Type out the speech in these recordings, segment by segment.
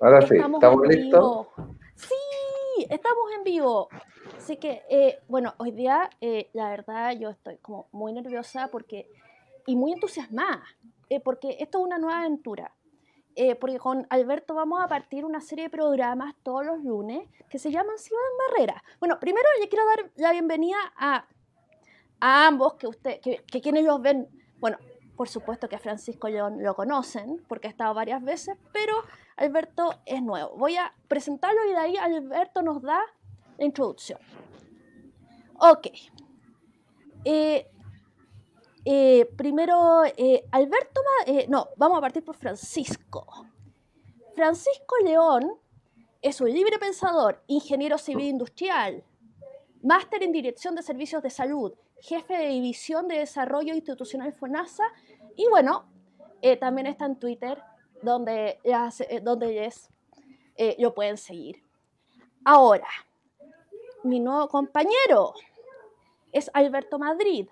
Ahora sí, ¿estamos, listos? Sí, estamos en vivo. Así que, eh, bueno, hoy día, eh, la verdad, yo estoy como muy nerviosa porque, y muy entusiasmada, eh, porque esto es una nueva aventura. porque con Alberto vamos a partir una serie de programas todos los lunes que se llaman Ciudad en Barrera. Bueno, primero le quiero dar la bienvenida a, a ambos, que, usted, que, que quienes los ven, bueno, por supuesto que a Francisco León lo conocen, porque ha estado varias veces, pero Alberto es nuevo. Voy a presentarlo y de ahí Alberto nos da la introducción. Ok. Eh, eh, primero, eh, Alberto, no, vamos a partir por Francisco. Francisco León es un libre pensador, ingeniero civil industrial, máster en dirección de servicios de salud, jefe de división de desarrollo institucional FONASA y bueno, también está en Twitter donde, donde es, lo pueden seguir. Ahora, mi nuevo compañero es Alberto Madrid,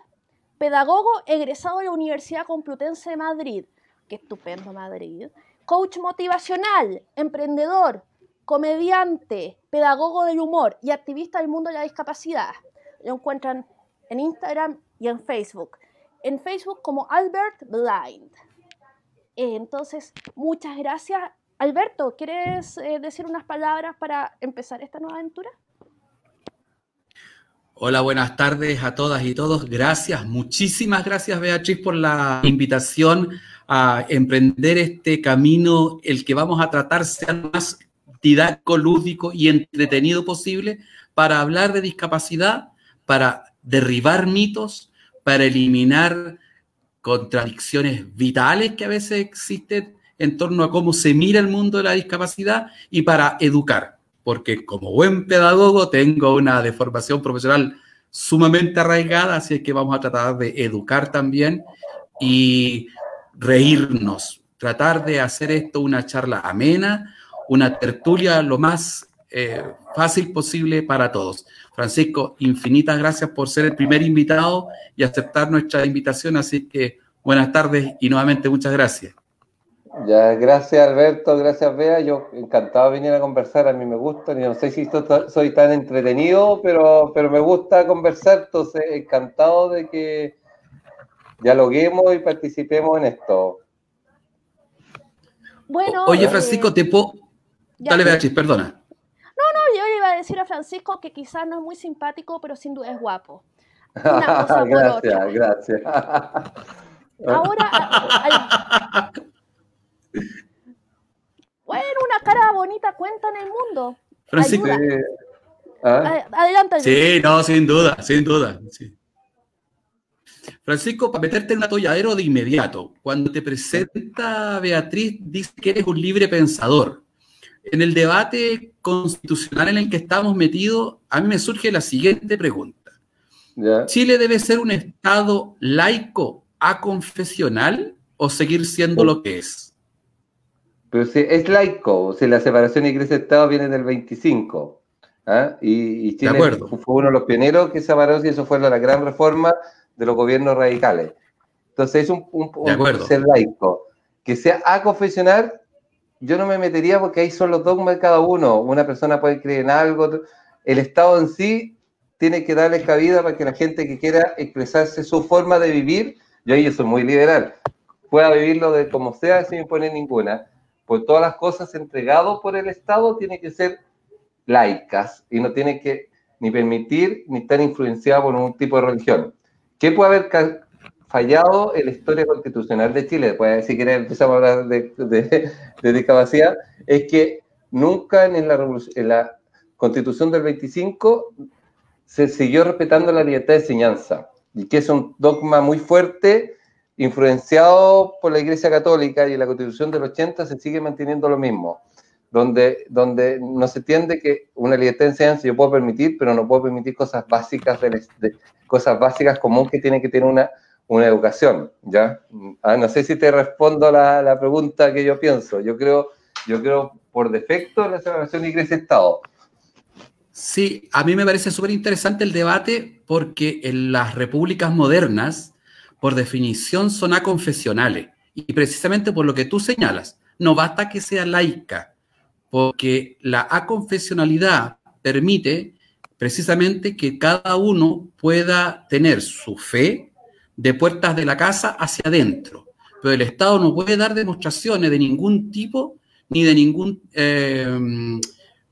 pedagogo egresado de la Universidad Complutense de Madrid. Qué estupendo Madrid. Coach motivacional, emprendedor, comediante, pedagogo del humor y activista del mundo de la discapacidad. Lo encuentran en Instagram y en Facebook. En Facebook como Albert Blind. Entonces, muchas gracias. Alberto, ¿quieres eh, decir unas palabras para empezar esta nueva aventura? Hola, buenas tardes a todas y todos. Gracias, muchísimas gracias Beatriz por la invitación a emprender este camino, el que vamos a tratar sea más didáctico, lúdico y entretenido posible para hablar de discapacidad, para derribar mitos, para eliminar contradicciones vitales que a veces existen en torno a cómo se mira el mundo de la discapacidad y para educar porque como buen pedagogo tengo una deformación profesional sumamente arraigada, así es que vamos a tratar de educar también y reírnos, tratar de hacer esto una charla amena, una tertulia lo más eh, fácil posible para todos. Francisco, infinitas gracias por ser el primer invitado y aceptar nuestra invitación, así que buenas tardes y nuevamente muchas gracias. Ya, gracias Alberto, gracias Bea. Yo encantado de venir a conversar, a mí me gusta. No sé si soy tan entretenido, pero, pero me gusta conversar, entonces encantado de que dialoguemos y participemos en esto. Bueno. Oye, eh, Francisco, te puedo. Dale, Beatriz, perdona. No, no, yo iba a decir a Francisco que quizás no es muy simpático, pero sin duda es guapo. gracias, gracias. Ahora, bueno, una cara bonita cuenta en el mundo. Francisco. ¿Ah? Adelante. Sí, no, sin duda, sin duda. Francisco, para meterte en un atolladero de inmediato, cuando te presenta Beatriz, dice que eres un libre pensador. En el debate constitucional en el que estamos metidos, a mí me surge la siguiente pregunta. ¿Chile debe ser un Estado laico, aconfesional o seguir siendo lo que es? Pero si es laico, o sea, la separación iglesia-estado viene del 25. ¿ah? Y, Chile fue uno de los pioneros que separó y eso fue la gran reforma de los gobiernos radicales. Entonces es un, ser laico. Que sea aconfesional, yo no me metería porque ahí son los dogmas de cada uno. Una persona puede creer en algo. El Estado en sí tiene que darle cabida para que la gente que quiera expresarse su forma de vivir, yo ahí soy muy liberal, pueda vivirlo de como sea sin imponer ninguna pues todas las cosas entregadas por el Estado tienen que ser laicas y no tienen que ni permitir ni estar influenciadas por un tipo de religión. ¿Qué puede haber fallado en la historia constitucional de Chile? Después, si quieren, empezamos a hablar de, discapacidad. Es que nunca en la, en la constitución del 25 se siguió respetando la libertad de enseñanza y que es un dogma muy fuerte influenciado por la Iglesia Católica y en la Constitución del 80 se sigue manteniendo lo mismo, donde, donde no se entiende que una libertad de enseñanza yo puedo permitir, pero no puedo permitir cosas básicas, de, cosas básicas comunes que tiene que tener una, una educación, ¿ya? Ah, no sé si te respondo la, la pregunta que yo pienso. Yo creo, yo creo por defecto la separación Iglesia-Estado. Sí, a mí me parece súper interesante el debate porque en las repúblicas modernas por definición son aconfesionales. Y precisamente por lo que tú señalas, no basta que sea laica, porque la aconfesionalidad permite precisamente que cada uno pueda tener su fe de puertas de la casa hacia adentro. Pero el Estado no puede dar demostraciones de ningún tipo ni de ningún, eh,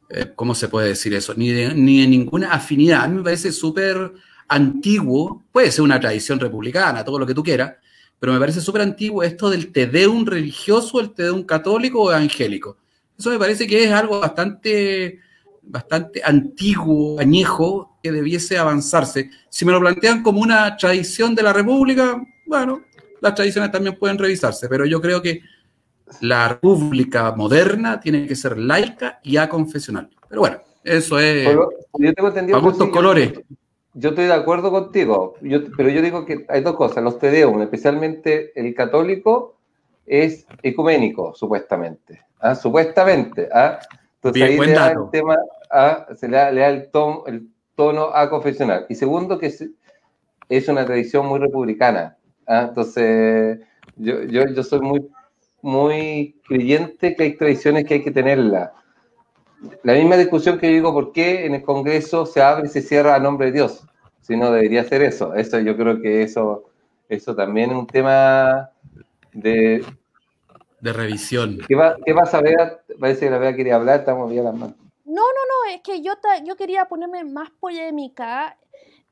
eh, ¿cómo se puede decir eso? Ni de, ni de ninguna afinidad. A mí me parece súper antiguo, puede ser una tradición republicana, todo lo que tú quieras, pero me parece súper antiguo esto del tedeum religioso, el tedeum católico o evangélico. Eso me parece que es algo bastante, bastante antiguo, añejo, que debiese avanzarse. Si me lo plantean como una tradición de la República, bueno, las tradiciones también pueden revisarse, pero yo creo que la República moderna tiene que ser laica y aconfesional. Pero bueno, eso es. yo tengo entendido. gustos colores. Yo estoy de acuerdo contigo, pero yo digo que hay dos cosas. Los tedeum, especialmente el católico, es ecuménico, supuestamente. ¿ah? Supuestamente. ¿ah? Entonces ahí le da el tema, se le da, el, tono, el tono a confesional. Y segundo, que es, es una tradición muy republicana. ¿ah? Entonces, yo, yo, yo soy muy, muy creyente que hay tradiciones que hay que tenerlas la misma discusión que yo digo, ¿por qué en el Congreso se abre y se cierra a nombre de Dios? Si no debería ser eso. Eso yo creo que eso, eso también es un tema de... De revisión. ¿Qué, va, qué vas a ver? Parece que la vea quería hablar, estamos bien las manos. No, no, no, es que yo, yo quería ponerme más polémica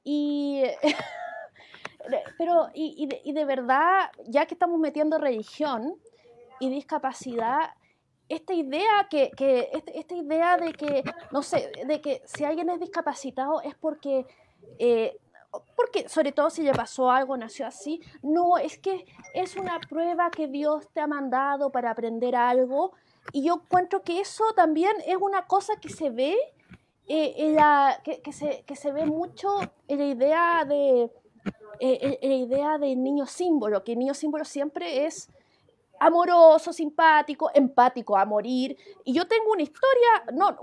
y... Pero, y, de, y de verdad, ya que estamos metiendo religión y discapacidad, esta idea que, este, esta idea de que, no sé, de que si alguien es discapacitado es porque, eh, porque sobre todo si le pasó algo, nació así, no, es que es una prueba que Dios te ha mandado para aprender algo y yo encuentro que eso también es una cosa que se ve, eh, en la, que, se, que se ve mucho en la idea de... Eh, en la idea del niño símbolo, que el niño símbolo siempre es amoroso, simpático, empático a morir. Y yo tengo una historia, no,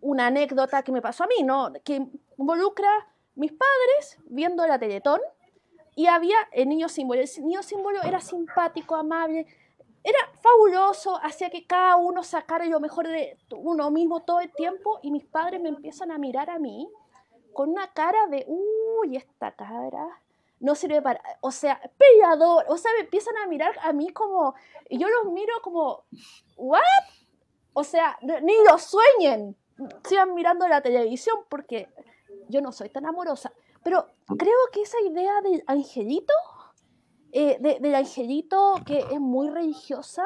una anécdota que me pasó a mí, ¿no? Que involucra mis padres viendo la Teletón y había el niño símbolo. El niño símbolo era simpático, amable, era fabuloso, hacía que cada uno sacara lo mejor de uno mismo todo el tiempo y mis padres me empiezan a mirar a mí con una cara de, uy, esta cara no sirve para, o sea, peleador, o sea, me empiezan a mirar a mí como, y yo los miro como, ¿what? O sea, ni lo sueñen, sigan mirando la televisión porque yo no soy tan amorosa. Pero creo que esa idea del angelito, eh, del angelito que es muy religiosa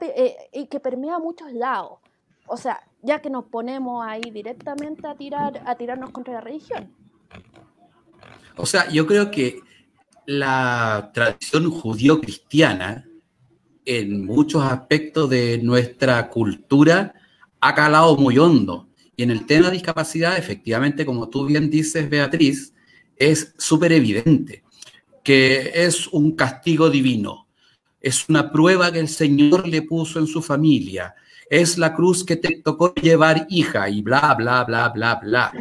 eh, y que permea a muchos lados. O sea, ya que nos ponemos ahí directamente a tirar, a tirarnos contra la religión. O sea, yo creo que la tradición judío-cristiana, en muchos aspectos de nuestra cultura, ha calado muy hondo. Y en el tema de discapacidad, efectivamente, como tú bien dices, Beatriz, es súper evidente que es un castigo divino, es una prueba que el Señor le puso en su familia, es la cruz que te tocó llevar hija y bla, bla, bla, bla, bla.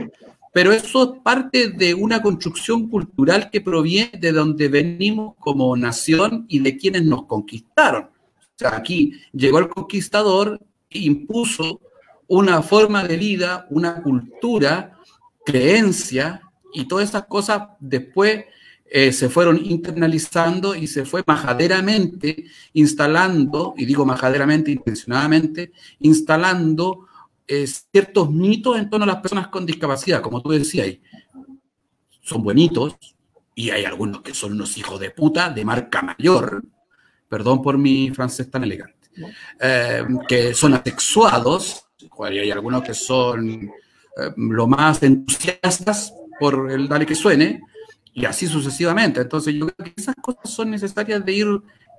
Pero eso es parte de una construcción cultural que proviene de donde venimos como nación y de quienes nos conquistaron. O sea, aquí llegó el conquistador e impuso una forma de vida, una cultura, creencia, y todas esas cosas después eh, se fueron internalizando y se fue majaderamente instalando, y digo majaderamente intencionadamente, instalando ciertos mitos en torno a las personas con discapacidad, como tú decías, son buenitos y hay algunos que son unos hijos de puta de marca mayor, perdón por mi francés tan elegante, eh, que son asexuados, y hay algunos que son eh, lo más entusiastas por el dale que suene, y así sucesivamente. Entonces yo creo que esas cosas son necesarias de ir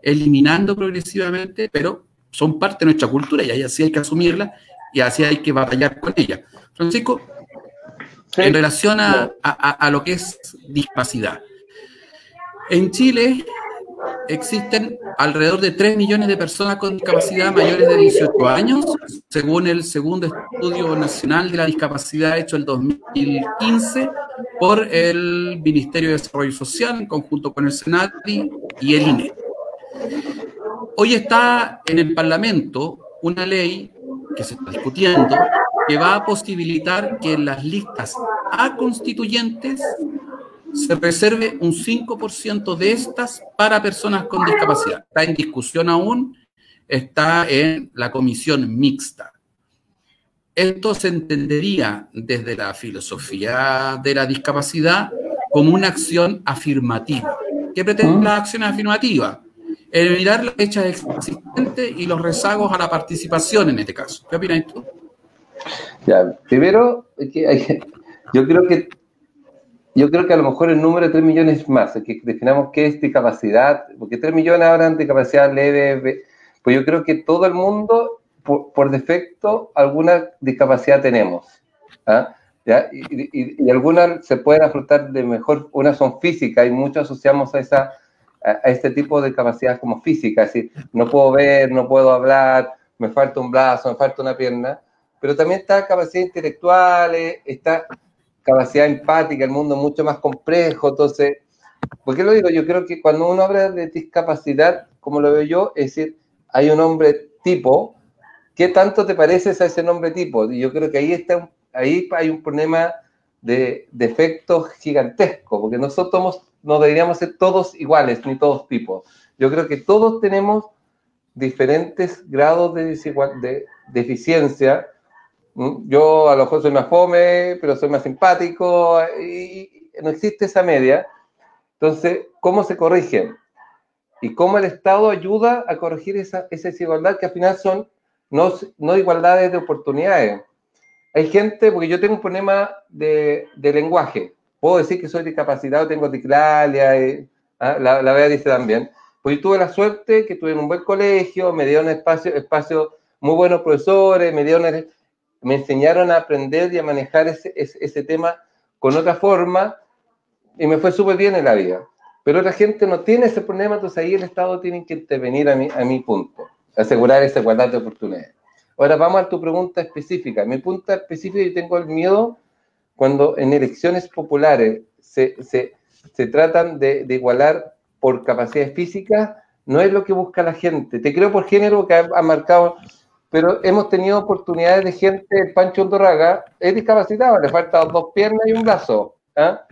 eliminando progresivamente, pero son parte de nuestra cultura y ahí así hay que asumirla y así hay que batallar con ella. Francisco, en relación a, lo que es discapacidad. En Chile existen alrededor de 3 millones de personas con discapacidad mayores de 18 años, según el segundo estudio nacional de la discapacidad hecho en 2015 por el Ministerio de Desarrollo Social en conjunto con el SENATI y el INE. Hoy está en el Parlamento una ley que se está discutiendo, que va a posibilitar que las listas a constituyentes se reserve un 5% de estas para personas con discapacidad. Está en discusión aún, está en la comisión mixta. Esto se entendería desde la filosofía de la discapacidad como una acción afirmativa. ¿Qué pretende la acción afirmativa? Eliminar las fechas existentes y los rezagos a la participación en este caso. ¿Qué opinas tú? Ya, primero, yo creo que yo creo que a lo mejor el número de 3 millones es más, es que definamos qué es discapacidad, porque 3 millones hablan de discapacidad leve, pues yo creo que todo el mundo, por, defecto, alguna discapacidad tenemos. ¿ah? Y, algunas se pueden afrontar de mejor, unas son físicas y muchos asociamos a, esa, a, este tipo de discapacidad como física, es decir, no puedo ver, no puedo hablar, me falta un brazo, me falta una pierna, pero también está capacidad intelectual, está capacidad empática, el mundo mucho más complejo, entonces, ¿por qué lo digo? Yo creo que cuando uno habla de discapacidad, como lo veo yo, es decir, hay un nombre tipo, ¿qué tanto te pareces a ese nombre tipo? Y yo creo que ahí está, ahí hay un problema de defecto gigantesco, porque nosotros no deberíamos ser todos iguales, ni todos tipos. Yo creo que todos tenemos diferentes grados de, de deficiencia. Yo a lo mejor soy más fome, pero soy más simpático y no existe esa media. Entonces, ¿cómo se corrigen? Y cómo el Estado ayuda a corregir esa, desigualdad que al final son no, no igualdades de oportunidades. Hay gente, porque yo tengo un problema de, de lenguaje. Puedo decir que soy discapacitado, tengo diclalia, eh, ¿ah? la, la dice también. Pues yo tuve la suerte que tuve en un buen colegio, me dieron espacio, espacio muy buenos profesores, me dieron me enseñaron a aprender y a manejar ese, ese, tema con otra forma y me fue súper bien en la vida. Pero otra gente no tiene ese problema, entonces ahí el Estado tiene que intervenir a mi, a mi punto, asegurar esa igualdad de oportunidades. Ahora vamos a tu pregunta específica. Mi punto específico, yo tengo el miedo cuando en elecciones populares se, se, se tratan de, de, igualar por capacidades físicas, no es lo que busca la gente. Te creo por género que ha marcado pero hemos tenido oportunidades de gente, Pancho Ondorraga es discapacitado, le faltan dos piernas y un brazo. ¿ah?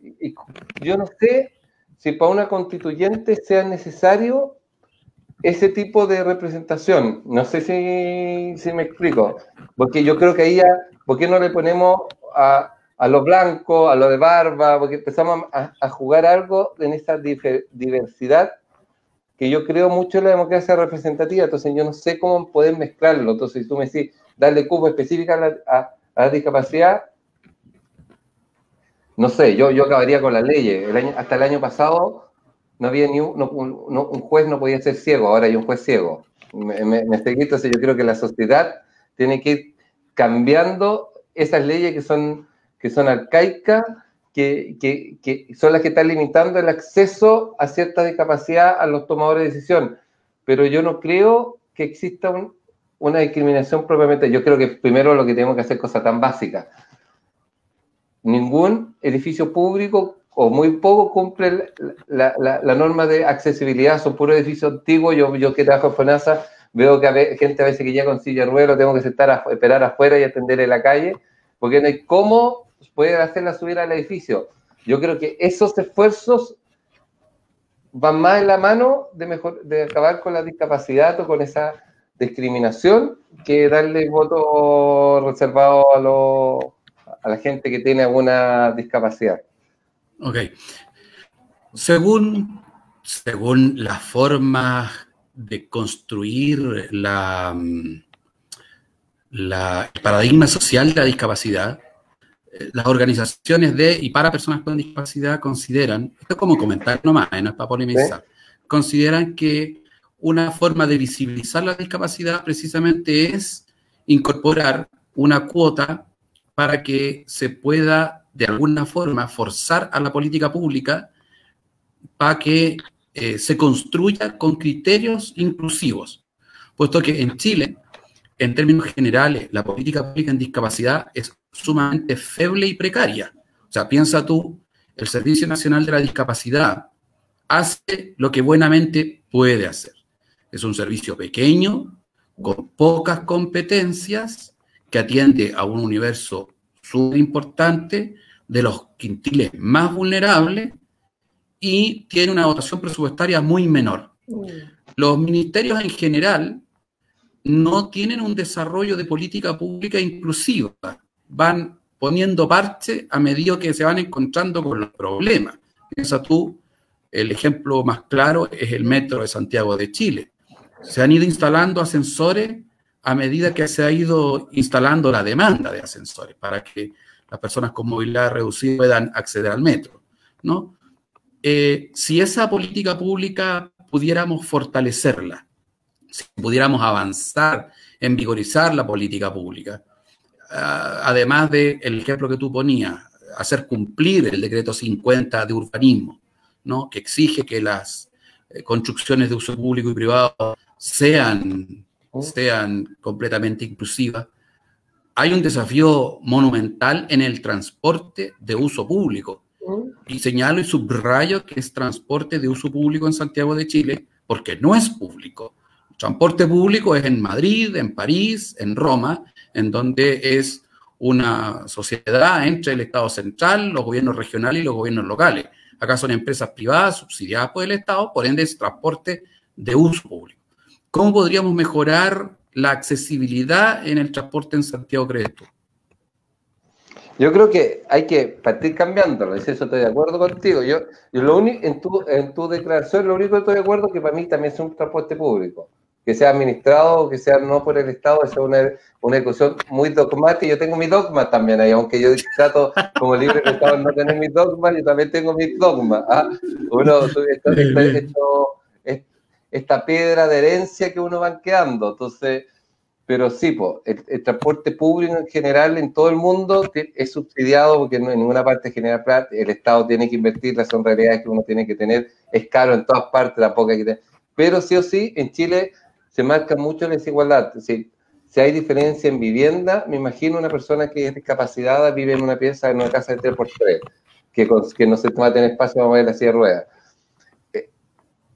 Y yo no sé si para una constituyente sea necesario ese tipo de representación. No sé si, me explico, porque yo creo que ahí ya, ¿por qué no le ponemos a, a lo blanco, a lo de barba? Porque empezamos a, jugar algo en esa diversidad que yo creo mucho en la democracia representativa, entonces yo no sé cómo poder mezclarlo. Entonces, si tú me decís, darle cupo específica a la, discapacidad, no sé, yo, yo acabaría con las leyes. Hasta el año pasado no había ni un, juez no podía ser ciego, ahora hay un juez ciego. Me, me, entonces yo creo que la sociedad tiene que ir cambiando esas leyes que son, que son arcaicas que, son las que están limitando el acceso a cierta discapacidad a los tomadores de decisión. Pero yo no creo que exista una discriminación propiamente. Yo creo que primero lo que tenemos que hacer es cosas tan básicas. Ningún edificio público o muy poco cumple la, norma de accesibilidad, son puros edificios antiguos. Yo, yo que trabajo en FONASA veo que hay gente a veces que llega con silla de ruedas, tengo que sentar a, esperar afuera y atender en la calle, porque no hay cómo puede hacerla subir al edificio. Yo creo que esos esfuerzos van más en la mano de, mejor, de acabar con la discapacidad o con esa discriminación que darle voto reservado a, lo, a la gente que tiene alguna discapacidad. Ok. Según, según la forma de construir la, la, el paradigma social de la discapacidad, las organizaciones de y para personas con discapacidad consideran, esto es como comentar nomás, ¿eh? no es para polemizar, consideran que una forma de visibilizar la discapacidad precisamente es incorporar una cuota para que se pueda de alguna forma forzar a la política pública para que eh, se construya con criterios inclusivos, puesto que en Chile, en términos generales, la política pública en discapacidad es sumamente feble y precaria. O sea, piensa tú, el Servicio Nacional de la Discapacidad hace lo que buenamente puede hacer. Es un servicio pequeño, con pocas competencias, que atiende a un universo súper importante, de los quintiles más vulnerables, y tiene una dotación presupuestaria muy menor. Mm. Los ministerios en general no tienen un desarrollo de política pública inclusiva, van poniendo parche a medida que se van encontrando con los problemas. Piensa tú, el ejemplo más claro es el metro de Santiago de Chile. Se han ido instalando ascensores a medida que se ha ido instalando la demanda de ascensores para que las personas con movilidad reducida puedan acceder al metro. ¿no? Eh, si esa política pública pudiéramos fortalecerla, si pudiéramos avanzar en vigorizar la política pública, además del ejemplo que tú ponías, hacer cumplir el decreto 50 de urbanismo, ¿no? que exige que las eh, construcciones de uso público y privado sean, oh. sean completamente inclusivas, hay un desafío monumental en el transporte de uso público. Oh. Y señalo y subrayo que es transporte de uso público en Santiago de Chile, porque no es público. transporte público es en Madrid, en París, en Roma, en donde es una sociedad entre el Estado central, los gobiernos regionales y los gobiernos locales. Acá son empresas privadas subsidiadas por el Estado, por ende es transporte de uso público. ¿Cómo podríamos mejorar la accesibilidad en el transporte en Santiago, crees Yo creo que hay que partir cambiándolo, eso estoy de acuerdo contigo. Yo, lo único, en, tu, en tu declaración, lo único que estoy de acuerdo es que para mí también es un transporte público que sea administrado, que sea no por el Estado, es una, una discusión muy dogmática. Yo tengo mi dogma también ahí, aunque yo trato como libre de Estado no tener mis dogmas, yo también tengo mis dogmas. ¿ah? Uno, esto, esta piedra de herencia que uno va quedando. Entonces, pero sí, pues, el, transporte público en general en todo el mundo es subsidiado porque en ninguna parte genera plata, el Estado tiene que invertir, las son realidades que uno tiene que tener, es caro en todas partes, tampoco hay que tener. Pero sí o sí, en Chile se marca mucho la desigualdad. Si, si hay diferencia en vivienda, me imagino una persona que es discapacitada vive en una pieza, en una casa de 3x3, que, que no se va a tener espacio para mover la silla de ruedas. Eh,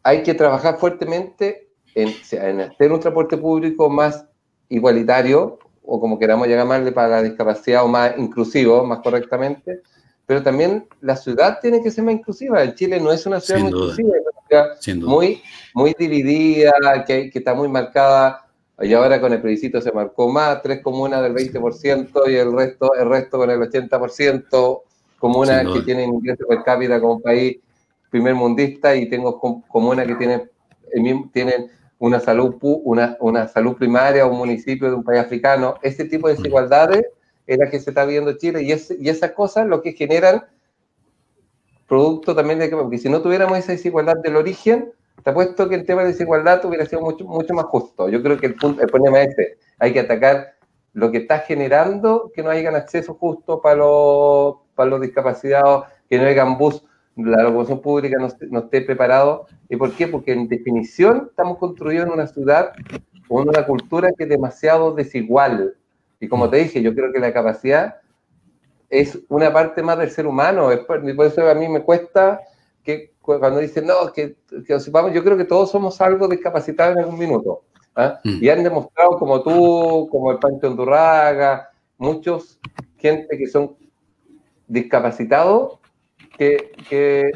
hay que trabajar fuertemente en, en, hacer un transporte público más igualitario, o como queramos llamarle para la discapacidad, o más inclusivo, más correctamente, pero también la ciudad tiene que ser más inclusiva. En Chile no es una ciudad muy inclusiva, muy, muy dividida, que, que está muy marcada. Y ahora con el plebiscito se marcó más, tres comunas del 20% y el resto, el resto con el 80%, comunas que tienen ingresos per cápita como país primer mundista y tengo comunas que tienen, tienen una salud una, una salud primaria, un municipio de un país africano. Ese tipo de desigualdades es la que se está viendo en Chile y, es, y esas cosas lo que generan producto también de que, porque si no tuviéramos esa desigualdad del origen, te apuesto que el tema de desigualdad hubiera sido mucho, mucho más justo. Yo creo que el, punto, el problema es este, hay que atacar lo que está generando que no hayan acceso justo para los, para los discapacitados, que no hayan bus, la locomoción pública no, no, esté preparado. ¿Y por qué? Porque en definición estamos construyendo una ciudad con una cultura que es demasiado desigual. Y como te dije, yo creo que la capacidad es una parte más del ser humano. Por eso a mí me cuesta que cuando dicen, no, que, que vamos, yo creo que todos somos algo discapacitados en algún minuto. ¿ah? Mm. Y han demostrado, como tú, como el Pancho Andurraga, muchos gente que son discapacitados, que, que,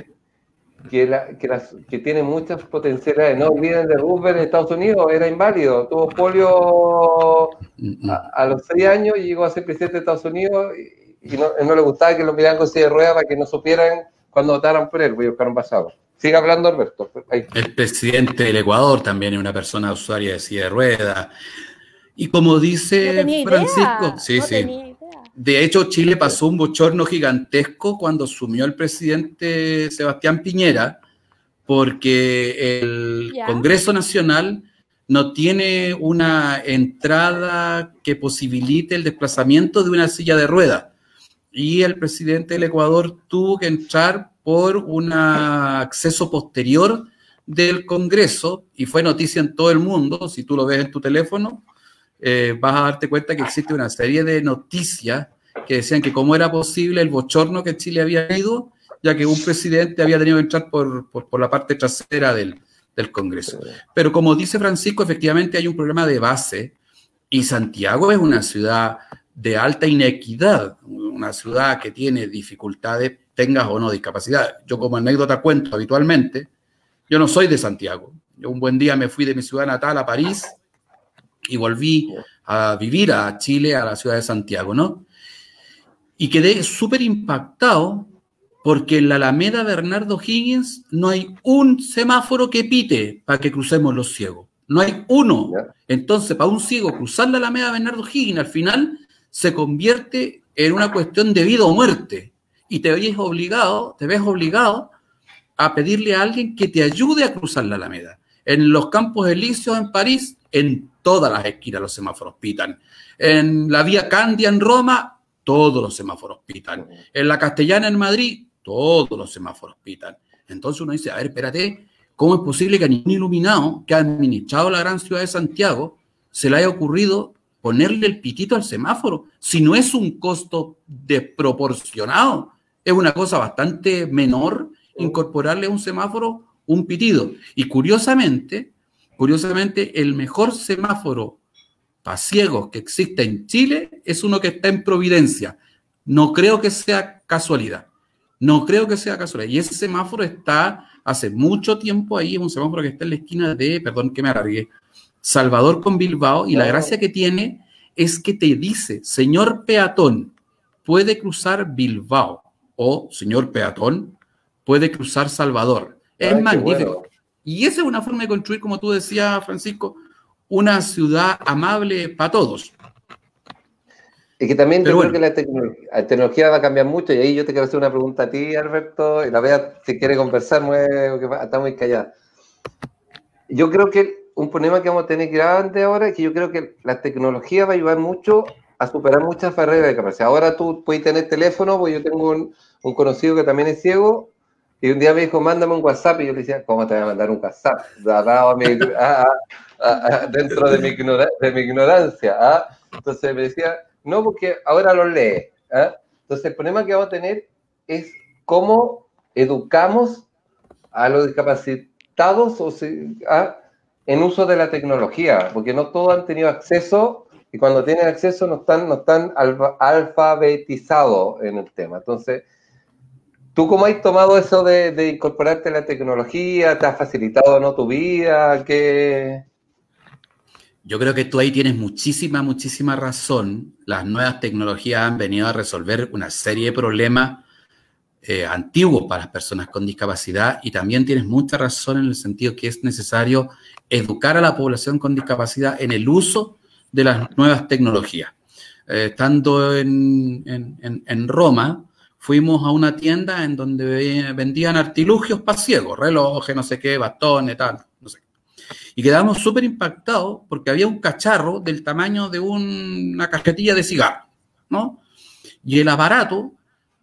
que, la, que, las, que tienen muchas potencialidades. No olviden de Roosevelt en Estados Unidos, era inválido, tuvo polio mm, mm. a, a los seis años y llegó a ser presidente de Estados Unidos. Y, y no, le gustaba que lo miraran con silla de ruedas para que no supieran cuando votaran por él, voy a buscar un pasado. Sigue hablando, Alberto. El presidente del Ecuador también es una persona usuaria de silla de ruedas. Y como dice Francisco, sí, sí. De hecho, Chile pasó un bochorno gigantesco cuando asumió el presidente Sebastián Piñera, porque el Congreso Nacional no tiene una entrada que posibilite el desplazamiento de una silla de ruedas y el presidente del Ecuador tuvo que entrar por un acceso posterior del Congreso y fue noticia en todo el mundo. Si tú lo ves en tu teléfono, eh, vas a darte cuenta que existe una serie de noticias que decían que cómo era posible el bochorno que Chile había ido, ya que un presidente había tenido que entrar por, por, la parte trasera del, del Congreso. Pero como dice Francisco, efectivamente hay un problema de base y Santiago es una ciudad de alta inequidad, una ciudad que tiene dificultades, tengas o no discapacidad. Yo como anécdota cuento habitualmente, yo no soy de Santiago. Yo un buen día me fui de mi ciudad natal a París y volví a vivir a Chile, a la ciudad de Santiago, ¿no? Y quedé súper impactado porque en la Alameda Bernardo Higgins no hay un semáforo que pite para que crucemos los ciegos. No hay uno. Entonces, para un ciego cruzar la Alameda Bernardo Higgins al final se convierte en una cuestión de vida o muerte. Y te ves obligado, te ves obligado a pedirle a alguien que te ayude a cruzar la Alameda. En los campos elíseos en París, en todas las esquinas los semáforos pitan. En la vía Candia en Roma, todos los semáforos pitan. En la Castellana en Madrid, todos los semáforos pitan. Entonces uno dice, a ver, espérate, ¿cómo es posible que a ningún iluminado que ha administrado la gran ciudad de Santiago se le haya ocurrido ponerle el pitito al semáforo? Si no es un costo desproporcionado, es una cosa bastante menor incorporarle a un semáforo un pitido. Y curiosamente, curiosamente, el mejor semáforo para ciegos que existe en Chile es uno que está en Providencia. No creo que sea casualidad. No creo que sea casualidad. Y ese semáforo está hace mucho tiempo ahí, es un semáforo que está en la esquina de, perdón que me alargué, Salvador con Bilbao. Y la gracia que tiene es que te dice, señor peatón, puede cruzar Bilbao. O, señor peatón, puede cruzar Salvador. Es magnífico. Y esa es una forma de construir, como tú decías, Francisco, una ciudad amable para todos. Y que también yo creo que la tecnología, va a cambiar mucho y ahí yo te quiero hacer una pregunta a ti, Alberto, y la vea si quiere conversar, está muy callada. Yo creo que un problema que vamos a tener grande ahora es que yo creo que la tecnología va a ayudar mucho a superar muchas barreras de capacidad. Ahora tú puedes tener teléfono, pues yo tengo un, un, conocido que también es ciego, y un día me dijo, mándame un WhatsApp, y yo le decía, ¿cómo te voy a mandar un WhatsApp? dentro de mi, de mi ignorancia. ¿ah? Entonces me decía, no, porque ahora lo lee. ¿ah? Entonces, el problema que vamos a tener es cómo educamos a los discapacitados ¿ah? En uso de la tecnología, porque no todos han tenido acceso y cuando tienen acceso no están, no están alfabetizados en el tema. Entonces, ¿tú cómo has tomado eso de, incorporarte a la tecnología? ¿Te ha facilitado no tu vida? ¿Qué, yo creo que tú ahí tienes muchísima, muchísima razón. Las nuevas tecnologías han venido a resolver una serie de problemas eh, antiguos para las personas con discapacidad y también tienes mucha razón en el sentido que es necesario educar a la población con discapacidad en el uso de las nuevas tecnologías. Eh, estando en, en, Roma, fuimos a una tienda en donde vendían artilugios para ciegos, relojes, no sé qué, bastones, tal, no sé. Y quedamos súper impactados porque había un cacharro del tamaño de una cajetilla de cigarro, ¿no? Y el aparato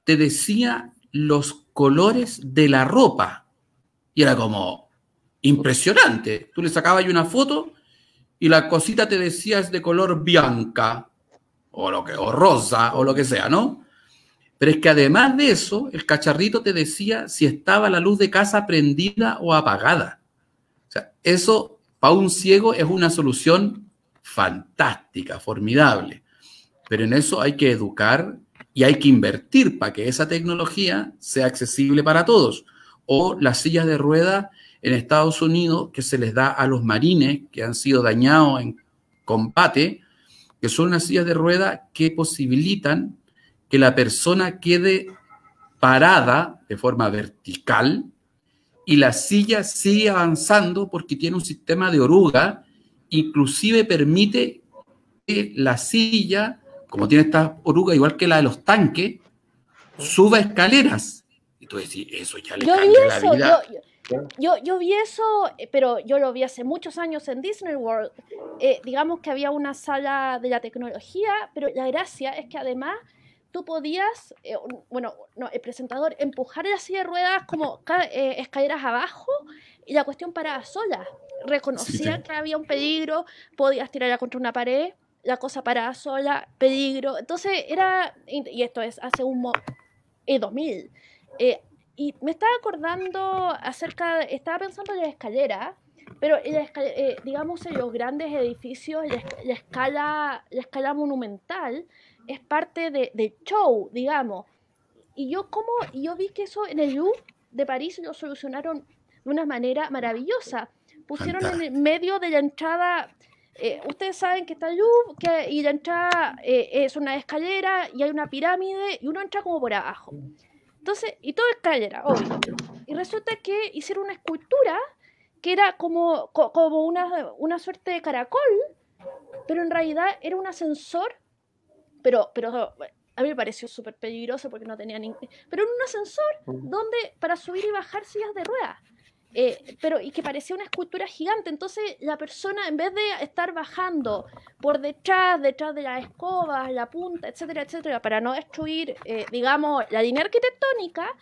te decía los colores de la ropa. Y era como impresionante. Tú le sacabas una foto y la cosita te decía es de color bianca o, lo que, o rosa o lo que sea, ¿no? Pero es que además de eso, el cacharrito te decía si estaba la luz de casa prendida o apagada. O sea, eso para un ciego es una solución fantástica, formidable. Pero en eso hay que educar y hay que invertir para que esa tecnología sea accesible para todos. O las sillas de rueda en Estados Unidos que se les da a los marines que han sido dañados en combate, que son unas sillas de rueda que posibilitan que la persona quede parada de forma vertical y la silla sigue avanzando porque tiene un sistema de oruga, inclusive permite que la silla, como tiene esta oruga igual que la de los tanques, suba escaleras. Y tú decís, eso ya le cambia la vida. Yo, yo, vi eso, eh, pero yo lo vi hace muchos años en Disney World. Eh, digamos que había una sala de la tecnología, pero la gracia es que además tú podías, eh, bueno, no, el presentador, empujar la silla de ruedas como eh, escaleras abajo y la cuestión paraba sola. Reconocía que había un peligro, podías tirarla contra una pared, la cosa paraba sola, peligro. Entonces era, y esto es hace un eh, 2000. Eh, y me estaba acordando acerca, estaba pensando en la escalera pero eh, digamos en los grandes edificios, la, escala, la escala monumental es parte de, del show, digamos. Y yo como, yo vi que eso en el Louvre de París lo solucionaron de una manera maravillosa. Pusieron en el medio de la entrada, eh, ustedes saben que está Louvre, que, y la entrada eh, es una escalera y hay una pirámide y uno entra como por abajo. Entonces, y todo escalera, obvio. Y resulta que hicieron una escultura que era como, como una, una suerte de caracol, pero en realidad era un ascensor, pero, pero a mí me pareció súper peligroso porque no tenía ni... Pero en un ascensor donde para subir y bajar sillas de ruedas. Eh, pero y que parecía una escultura gigante. Entonces la persona, en vez de estar bajando por detrás, detrás de las escobas, la punta, etcétera, etcétera, para no destruir, eh, digamos, la línea arquitectónica,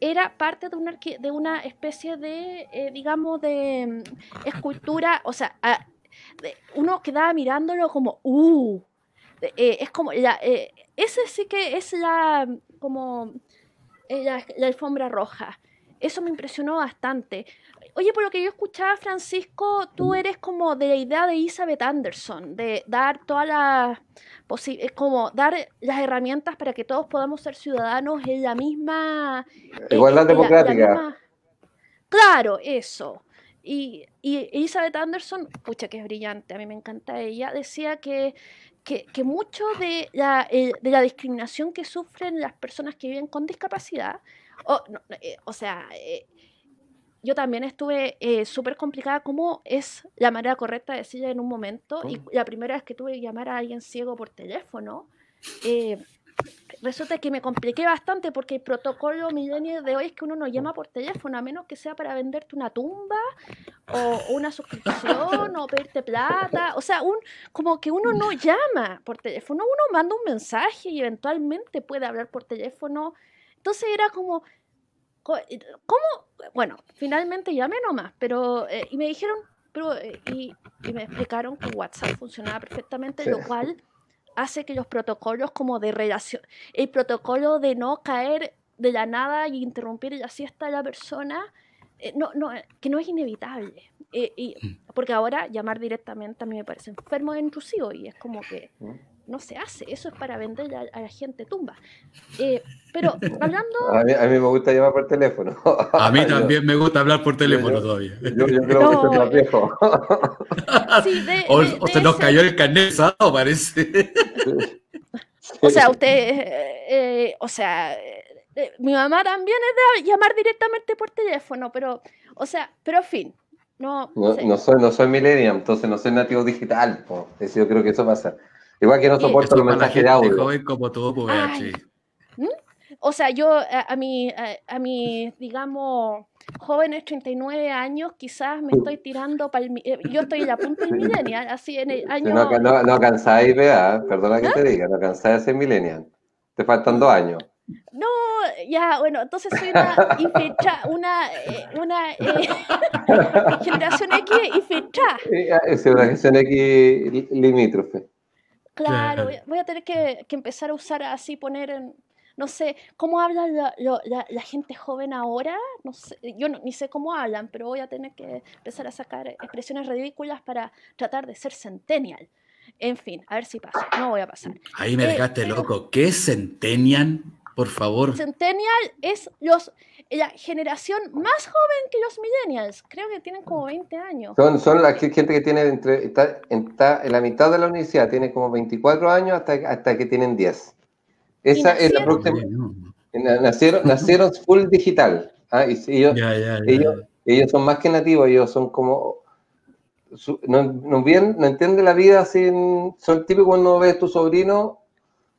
era parte de una, de una especie de, eh, digamos, de mm, escultura, o sea, uno quedaba mirándolo como, uh, es como, la, ese sí que es la, como, la alfombra roja. Eso me impresionó bastante. Oye, por lo que yo escuchaba, Francisco, tú eres como de la idea de Elizabeth Anderson, de dar todas las como dar las herramientas para que todos podamos ser ciudadanos en la misma igualdad democrática. Claro, eso. Y, y, Elizabeth Anderson, pucha que es brillante, a mí me encanta ella, decía que, que, mucho de la, de la discriminación que sufren las personas que viven con discapacidad o, eh, o sea, eh, yo también estuve eh, súper complicada cómo es la manera correcta de decirle en un momento. Y la primera vez que tuve que llamar a alguien ciego por teléfono, resulta que me compliqué bastante porque el protocolo milenio de hoy es que uno no llama por teléfono, a menos que sea para venderte una tumba o, una suscripción o pedirte plata. O sea, un, como que uno no llama por teléfono, uno manda un mensaje y eventualmente puede hablar por teléfono entonces era como, ¿cómo? Bueno, finalmente llamé nomás, pero, eh, y me dijeron, pero, eh, y, me explicaron que WhatsApp funcionaba perfectamente, lo cual hace que los protocolos como de relación, el protocolo de no caer de la nada y interrumpir la siesta de la persona, eh, no, no, que no es inevitable. y, mm. porque ahora llamar directamente a mí me parece enfermo e intrusivo y es como que mm no se hace, eso es para vender a, la gente tumba. Eh, pero hablando... A mí, a mí, me gusta llamar por teléfono. A mí también me gusta hablar por teléfono todavía. Yo, creo que es más viejo. Sí, o, se nos cayó el carnet parece. O sea, usted, eh, o sea, eh, mi mamá también es de llamar directamente por teléfono, pero, o sea, pero en fin. No, no, soy, no soy millennial, entonces no soy nativo digital. Pues. Yo creo que eso pasa. Igual que no soporto los mensajes de audio. como todo, pues, ¿Mm? O sea, yo a, mi, a, mi, digamos, jóvenes 39 años, quizás me estoy tirando para eh, Yo estoy en la punta del millennial, así en el año... No, no, no cansáis, vea, perdona que ¿Ah? te diga, no cansáis de ser millennial. Te faltan dos años. No, ya, bueno, entonces soy una una, eh, una eh, generación X infiltrada. Es una generación X limítrofe. Claro, voy a tener que, empezar a usar así, poner en, no sé, ¿cómo habla la, gente joven ahora? No sé, yo ni sé cómo hablan, pero voy a tener que empezar a sacar expresiones ridículas para tratar de ser centennial. En fin, a ver si pasa. No voy a pasar. Ahí me eh, dejaste loco. ¿Qué es centennial? Por favor. Centennial es los la generación más joven que los millennials. Creo que tienen como 20 años. Son, son la gente que tiene entre, está, en la mitad de la universidad, tiene como 24 años hasta, hasta que tienen 10. Esa es la próxima. Nacieron, nacieron full digital. ¿ah? Y ellos, ellos, ellos, son más que nativos, ellos son como. no, no, bien, no entienden la vida sin. Son típicos cuando ves a tu sobrino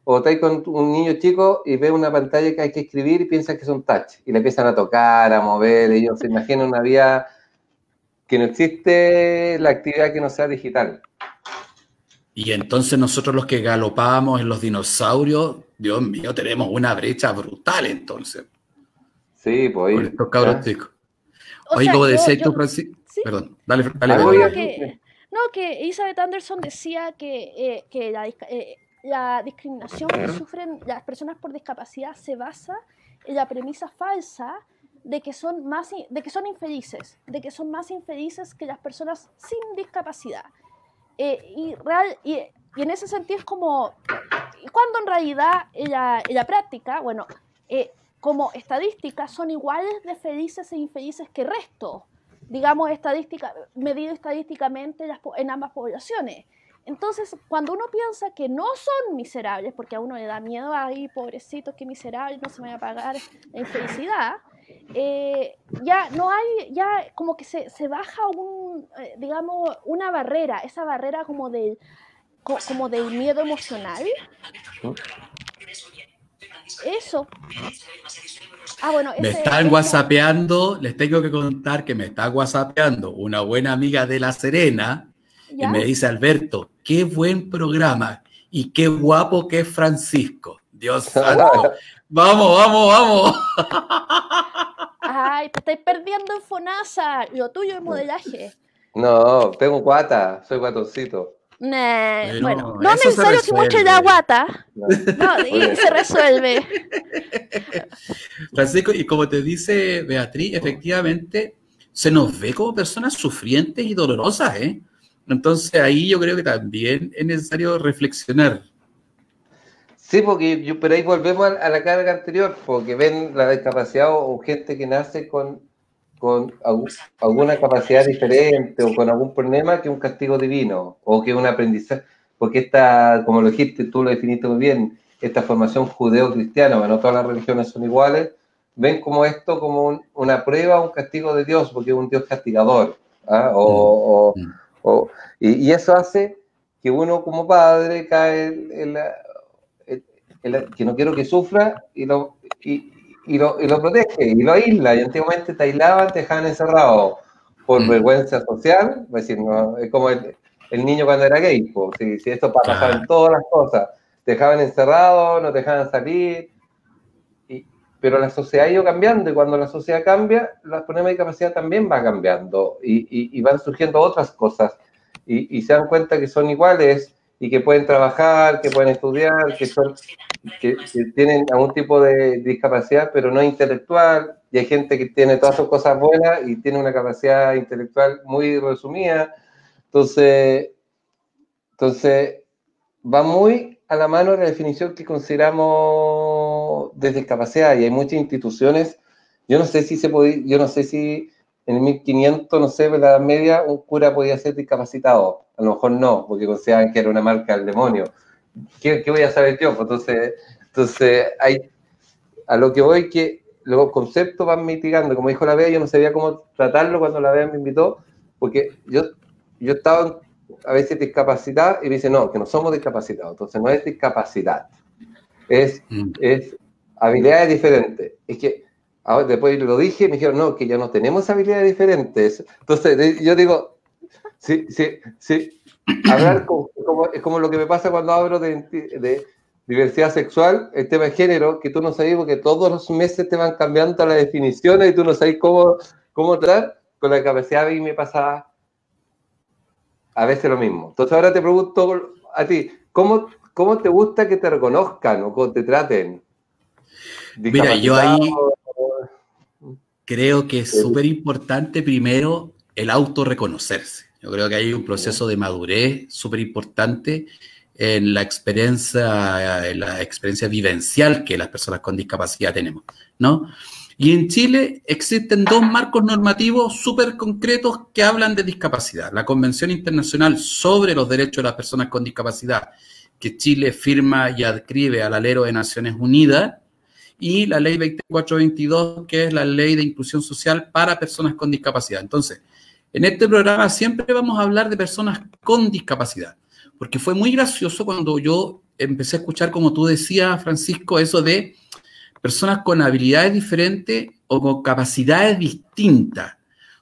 o estáis con un niño chico y ve una pantalla que hay que escribir y piensa que son touch y le empiezan a tocar, a mover, ellos se imaginan una vida que no existe la actividad que no sea digital. Y entonces nosotros los que galopábamos en los dinosaurios, Dios mío, tenemos una brecha brutal entonces. Sí, pues. Con estos cabros chicos. Oye, como decías tú, Francisco. Perdón, dale, dale. Ah, que, no, que Elizabeth Anderson decía que, eh, que la, eh, la discriminación que sufren las personas por discapacidad se basa en la premisa falsa de que son más de que son infelices, de que son más infelices que las personas sin discapacidad. Eh, y, real, y, en ese sentido es como, cuando en realidad en la, práctica, bueno, eh, como estadística son iguales de felices e infelices que el resto, digamos, estadística, medido estadísticamente en ambas poblaciones. Entonces, cuando uno piensa que no son miserables, porque a uno le da miedo, ahí, pobrecito, qué miserable, no se me va a pagar la infelicidad, eh, ya no hay, ya como que se, se baja un, eh, digamos, una barrera, esa barrera como del, como del miedo emocional. Eso. Ah, bueno, me están whatsappeando, les tengo que contar que me está whatsappeando una buena amiga de La Serena y me dice, Alberto, qué buen programa y qué guapo que es Francisco. Dios santo. vamos, vamos, vamos. Ay, te estáis perdiendo en Fonasa. Lo tuyo es modelaje. No, tengo guata, soy guatoncito. bueno, no es necesario que muestre la guata. No, y se resuelve. Francisco, y como te dice Beatriz, efectivamente se nos ve como personas sufrientes y dolorosas, ¿eh? Entonces ahí yo creo que también es necesario reflexionar. Sí, porque yo, pero ahí volvemos a, la carga anterior, porque ven la discapacidad o, gente que nace con, con alguna capacidad diferente o con algún problema que un castigo divino o que un aprendizaje, porque esta, como lo dijiste, tú lo definiste muy bien, esta formación judeo-cristiana, bueno, todas las religiones son iguales, ven como esto como una prueba, un castigo de Dios, porque es un Dios castigador. ¿ah? O, mm. o, y, y, eso hace que uno como padre cae en la, que no quiero que sufra y lo, y, lo, y lo, protege y lo aísla. Y antiguamente te aislaban, te dejaban encerrado por mm. vergüenza social. Es decir, no, es como el, el, niño cuando era gay. si, si, esto pasaba en todas las cosas, te dejaban encerrado, no te dejaban salir. Y, pero la sociedad ha ido cambiando y cuando la sociedad cambia, los problemas de discapacidad también van cambiando y, y van surgiendo otras cosas. Y, se dan cuenta que son iguales y que pueden trabajar, que pueden estudiar, que, son, que, tienen algún tipo de discapacidad, pero no intelectual, y hay gente que tiene todas sus cosas buenas y tiene una capacidad intelectual muy resumida. Entonces, entonces va muy a la mano la definición que consideramos de discapacidad, y hay muchas instituciones, yo no sé si se puede, yo no sé si en el 1500, no sé, en la Edad Media, un cura podía ser discapacitado. A lo mejor no, porque consideraban que era una marca del demonio. ¿Qué, voy a saber yo? Pues entonces, entonces hay, a lo que voy que los conceptos van mitigando. Como dijo la Bea, yo no sabía cómo tratarlo cuando la Bea me invitó, porque yo, yo estaba a veces discapacitada y me dice, no, que no somos discapacitados. Entonces no es discapacidad, es, mm. es habilidades diferentes. Es que Ahora, después lo dije, me dijeron, no, que ya no tenemos habilidades diferentes. Entonces, yo digo, sí, sí, sí, hablar como, es como lo que me pasa cuando hablo de, de, diversidad sexual, el tema de género, que tú no sabes porque todos los meses te van cambiando las definiciones y tú no sabes cómo, cómo tratar. Con la capacidad y me pasa a veces lo mismo. Entonces ahora te pregunto a ti, ¿cómo, cómo te gusta que te reconozcan o que te traten? Mira, yo ahí creo que es súper importante primero el autorreconocerse. Yo creo que hay un proceso de madurez súper importante en la experiencia, en la experiencia vivencial que las personas con discapacidad tenemos, ¿no? Y en Chile existen dos marcos normativos súper concretos que hablan de discapacidad. La Convención Internacional sobre los Derechos de las Personas con Discapacidad, que Chile firma y adscribe al alero de Naciones Unidas, y la ley 2422, que es la ley de inclusión social para personas con discapacidad. Entonces, en este programa siempre vamos a hablar de personas con discapacidad, porque fue muy gracioso cuando yo empecé a escuchar, como tú decías, Francisco, eso de personas con habilidades diferentes o con capacidades distintas.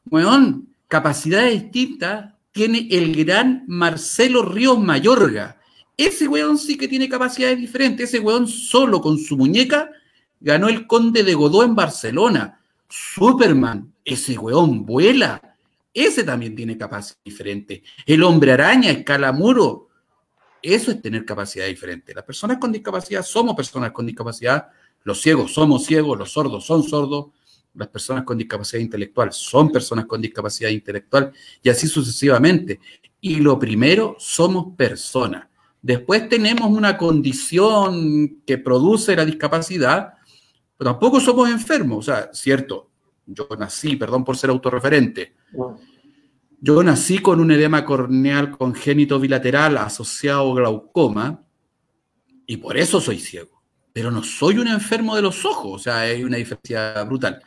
Bueno, capacidades distintas tiene el gran Marcelo Ríos Mayorga. Ese weón sí que tiene capacidades diferentes. Ese weón solo con su muñeca ganó el Conde de Godó en Barcelona. Superman, ese weón vuela. Ese también tiene capacidad diferente. El hombre araña escala muro. Eso es tener capacidad diferente. Las personas con discapacidad somos personas con discapacidad. Los ciegos somos ciegos, los sordos son sordos. las personas con discapacidad intelectual son personas con discapacidad intelectual y así sucesivamente. Y lo primero, somos personas. Después tenemos una condición que produce la discapacidad, pero tampoco somos enfermos. O sea, cierto, yo nací, perdón por ser autorreferente, yo nací con un edema corneal congénito bilateral asociado a glaucoma y por eso soy ciego. Pero no soy un enfermo de los ojos, o sea, hay una diferencia brutal.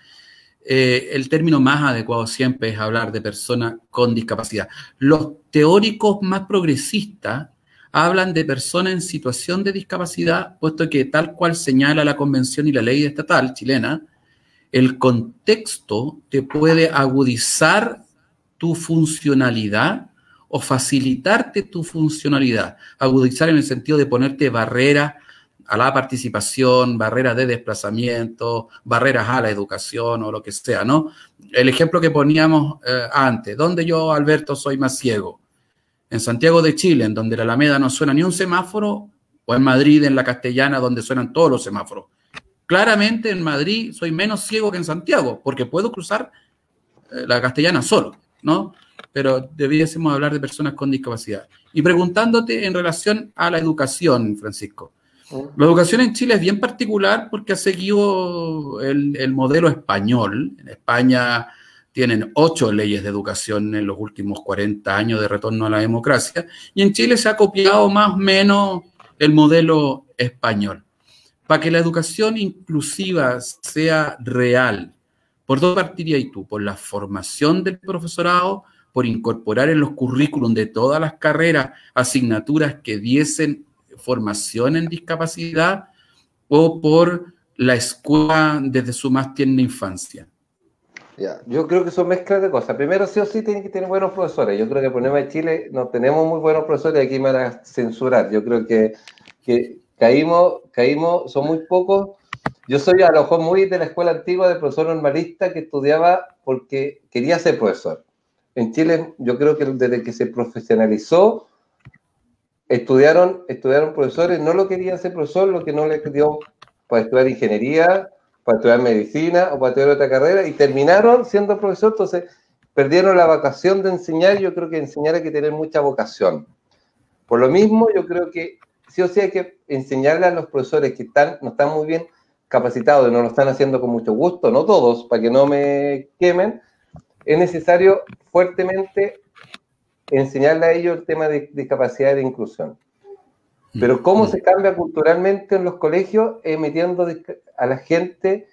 Eh, el término más adecuado siempre es hablar de personas con discapacidad. Los teóricos más progresistas hablan de personas en situación de discapacidad, puesto que tal cual señala la convención y la ley estatal chilena, el contexto te puede agudizar tu funcionalidad o facilitarte tu funcionalidad. Agudizar en el sentido de ponerte barreras a la participación, barreras de desplazamiento, barreras a la educación o lo que sea, ¿no? El ejemplo que poníamos eh, antes, donde yo, Alberto, soy más ciego? En Santiago de Chile, en donde la Alameda no suena ni un semáforo, o en Madrid, en la Castellana, donde suenan todos los semáforos. Claramente en Madrid soy menos ciego que en Santiago, porque puedo cruzar eh, la Castellana solo, ¿no? Pero debiésemos hablar de personas con discapacidad. Y preguntándote en relación a la educación, Francisco. La educación en Chile es bien particular porque ha seguido el, modelo español. En España tienen ocho leyes de educación en los últimos 40 años de retorno a la democracia y en Chile se ha copiado más o menos el modelo español. Para que la educación inclusiva sea real, ¿por dónde partirías tú? ¿Por la formación del profesorado? ¿Por incorporar en los currículums de todas las carreras asignaturas que diesen formación en discapacidad o por la escuela desde su más tierna infancia? Ya, yo creo que son mezclas de cosas. Primero, sí o sí, tienen que tener buenos profesores. Yo creo que el problema de Chile no tenemos muy buenos profesores y aquí me van a censurar. Yo creo que, que caímos, caímos, son muy pocos. Yo soy a lo mejor muy de la escuela antigua de profesor normalista que estudiaba porque quería ser profesor. En Chile, yo creo que desde que se profesionalizó, estudiaron, estudiaron profesores, no lo querían ser profesor, lo que no les dio para estudiar ingeniería, para estudiar medicina o para estudiar otra carrera y terminaron siendo profesor, entonces perdieron la vocación de enseñar, yo creo que enseñar hay que tener mucha vocación. Por lo mismo, yo creo que sí o sí hay que enseñarle a los profesores que están, no están muy bien capacitados y no lo están haciendo con mucho gusto, no todos, para que no me quemen, es necesario fuertemente enseñarle a ellos el tema de discapacidad y de inclusión. Pero cómo mm. se cambia culturalmente en los colegios metiendo a la gente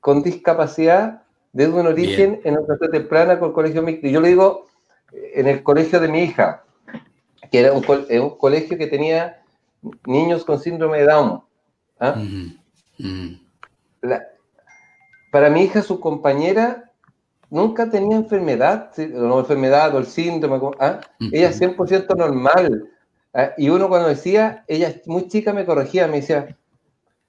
con discapacidad desde un origen en otra temprana con el colegio mixto. yo le digo, en el colegio de mi hija, que era un, colegio que tenía niños con síndrome de Down. ¿ah? para mi hija, su compañera nunca tenía enfermedad, no enfermedad o el síndrome, ¿ah? ella 100% normal. ¿ah? Y uno cuando decía, ella muy chica me corregía, me decía,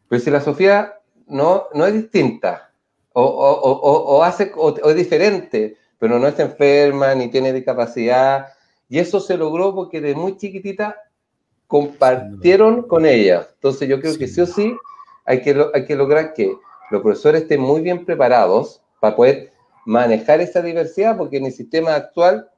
pues si la Sofía no, no es distinta, o, o, o, hace, o, es diferente, pero no está enferma ni tiene discapacidad. Y eso se logró porque de muy chiquitita compartieron con ella. Entonces yo creo que sí o sí hay que, hay que lograr que los profesores estén muy bien preparados para poder manejar esa diversidad, porque en el sistema actual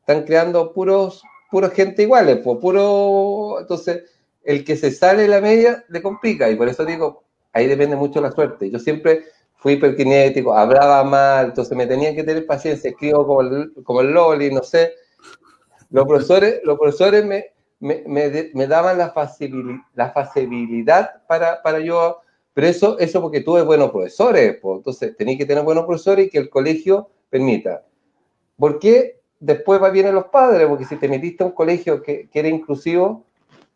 están creando puros, puros gente iguales, pues puro, entonces el que se sale de la media le complica, y por eso digo, ahí depende mucho la suerte. Yo siempre fui hiperkinético, hablaba mal, entonces me tenían que tener paciencia, escribo como el, como el Loli, no sé. Los profesores, los profesores me, me, me, daban la facilidad, la facilidad para, para yo pero eso, eso porque tuve buenos profesores, pues, entonces tenéis que tener buenos profesores y que el colegio permita. ¿Por qué después va bien los padres? Porque si te metiste a un colegio que, que era inclusivo,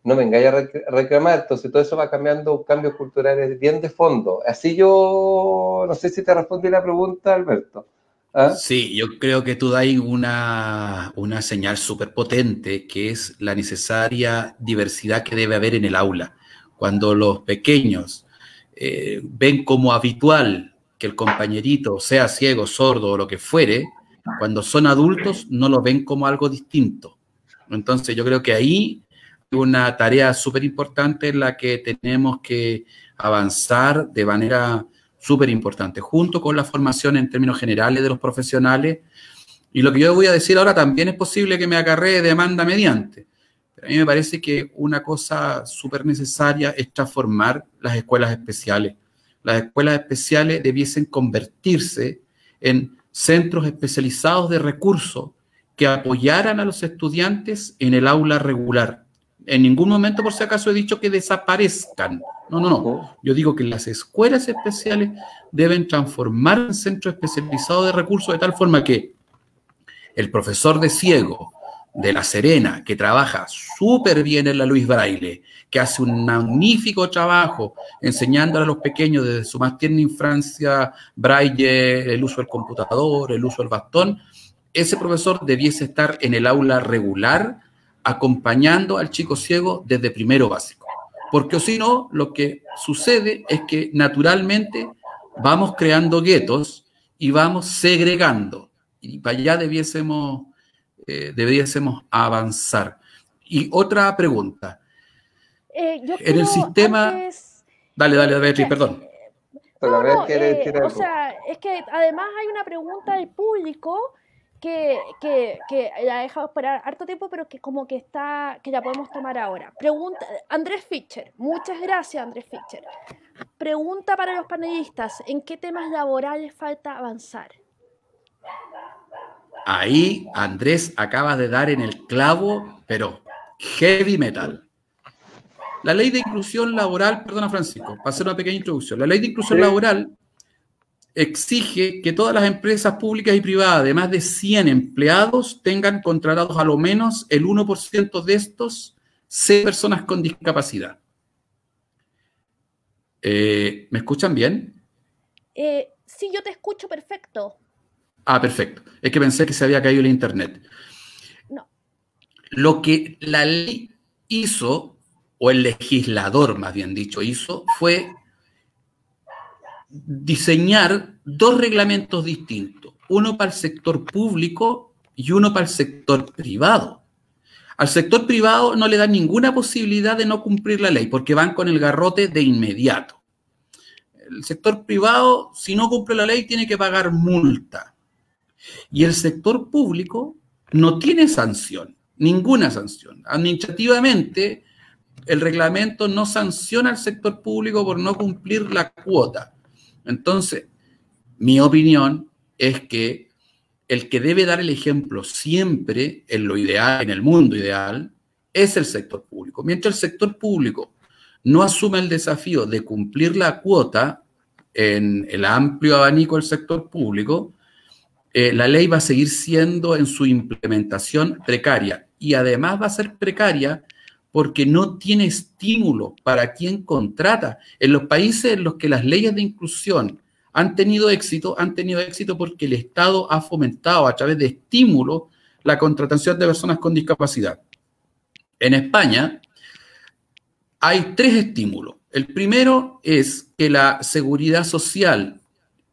no vengáis a reclamar. Entonces todo eso va cambiando cambios culturales bien de fondo. Así yo, no sé si te respondí la pregunta, Alberto. ¿Ah? Sí, yo creo que tú das una, una señal súper potente, que es la necesaria diversidad que debe haber en el aula. Cuando los pequeños eh, ven como habitual que el compañerito sea ciego, sordo o lo que fuere, cuando son adultos no lo ven como algo distinto. Entonces yo creo que ahí una tarea súper importante en la que tenemos que avanzar de manera súper importante, junto con la formación en términos generales de los profesionales. Y lo que yo voy a decir ahora también es posible que me acarree demanda mediante. Pero a mí me parece que una cosa súper necesaria es transformar las escuelas especiales. Las escuelas especiales debiesen convertirse en centros especializados de recursos que apoyaran a los estudiantes en el aula regular. En ningún momento, por si acaso, he dicho que desaparezcan. No, no, no. Yo digo que las escuelas especiales deben transformar en centros especializados de recursos de tal forma que el profesor de ciego de La Serena, que trabaja súper bien en la Luis Braille, que hace un magnífico trabajo enseñando a los pequeños desde su más tierna infancia Braille, el uso del computador, el uso del bastón, ese profesor debiese estar en el aula regular acompañando al chico ciego desde primero básico. Porque si no, lo que sucede es que naturalmente vamos creando guetos y vamos segregando. Y para allá debiésemos, eh, debiésemos avanzar. Y otra pregunta. Eh, en el sistema... Dale, dale, Beatriz, perdón. Eh, o sea, es que además hay una pregunta del público que, que, que la ha dejado esperar harto tiempo, pero que como que está, que la podemos tomar ahora. Pregunta, Andrés Fischer, muchas gracias Andrés Fischer. Pregunta para los panelistas, ¿en qué temas laborales falta avanzar? Ahí Andrés acaba de dar en el clavo, pero heavy metal. La ley de inclusión laboral, perdona Francisco, para hacer una pequeña introducción. La ley de inclusión laboral exige que todas las empresas públicas y privadas de más de 100 empleados tengan contratados a lo menos el 1% de estos seis personas con discapacidad. Eh, ¿Me escuchan bien? Eh, sí, yo te escucho perfecto. Ah, perfecto. Es que pensé que se había caído el internet. No. Lo que la ley hizo, o el legislador más bien dicho hizo, fue diseñar dos reglamentos distintos, uno para el sector público y uno para el sector privado. Al sector privado no le dan ninguna posibilidad de no cumplir la ley porque van con el garrote de inmediato. El sector privado, si no cumple la ley, tiene que pagar multa. Y el sector público no tiene sanción, ninguna sanción. Administrativamente, el reglamento no sanciona al sector público por no cumplir la cuota. Entonces, mi opinión es que el que debe dar el ejemplo siempre en lo ideal, en el mundo ideal, es el sector público. Mientras el sector público no asume el desafío de cumplir la cuota en el amplio abanico del sector público, eh, la ley va a seguir siendo en su implementación precaria y además va a ser precaria porque no tiene estímulo para quien contrata. En los países en los que las leyes de inclusión han tenido éxito, han tenido éxito porque el Estado ha fomentado a través de estímulo la contratación de personas con discapacidad. En España hay tres estímulos. El primero es que la seguridad social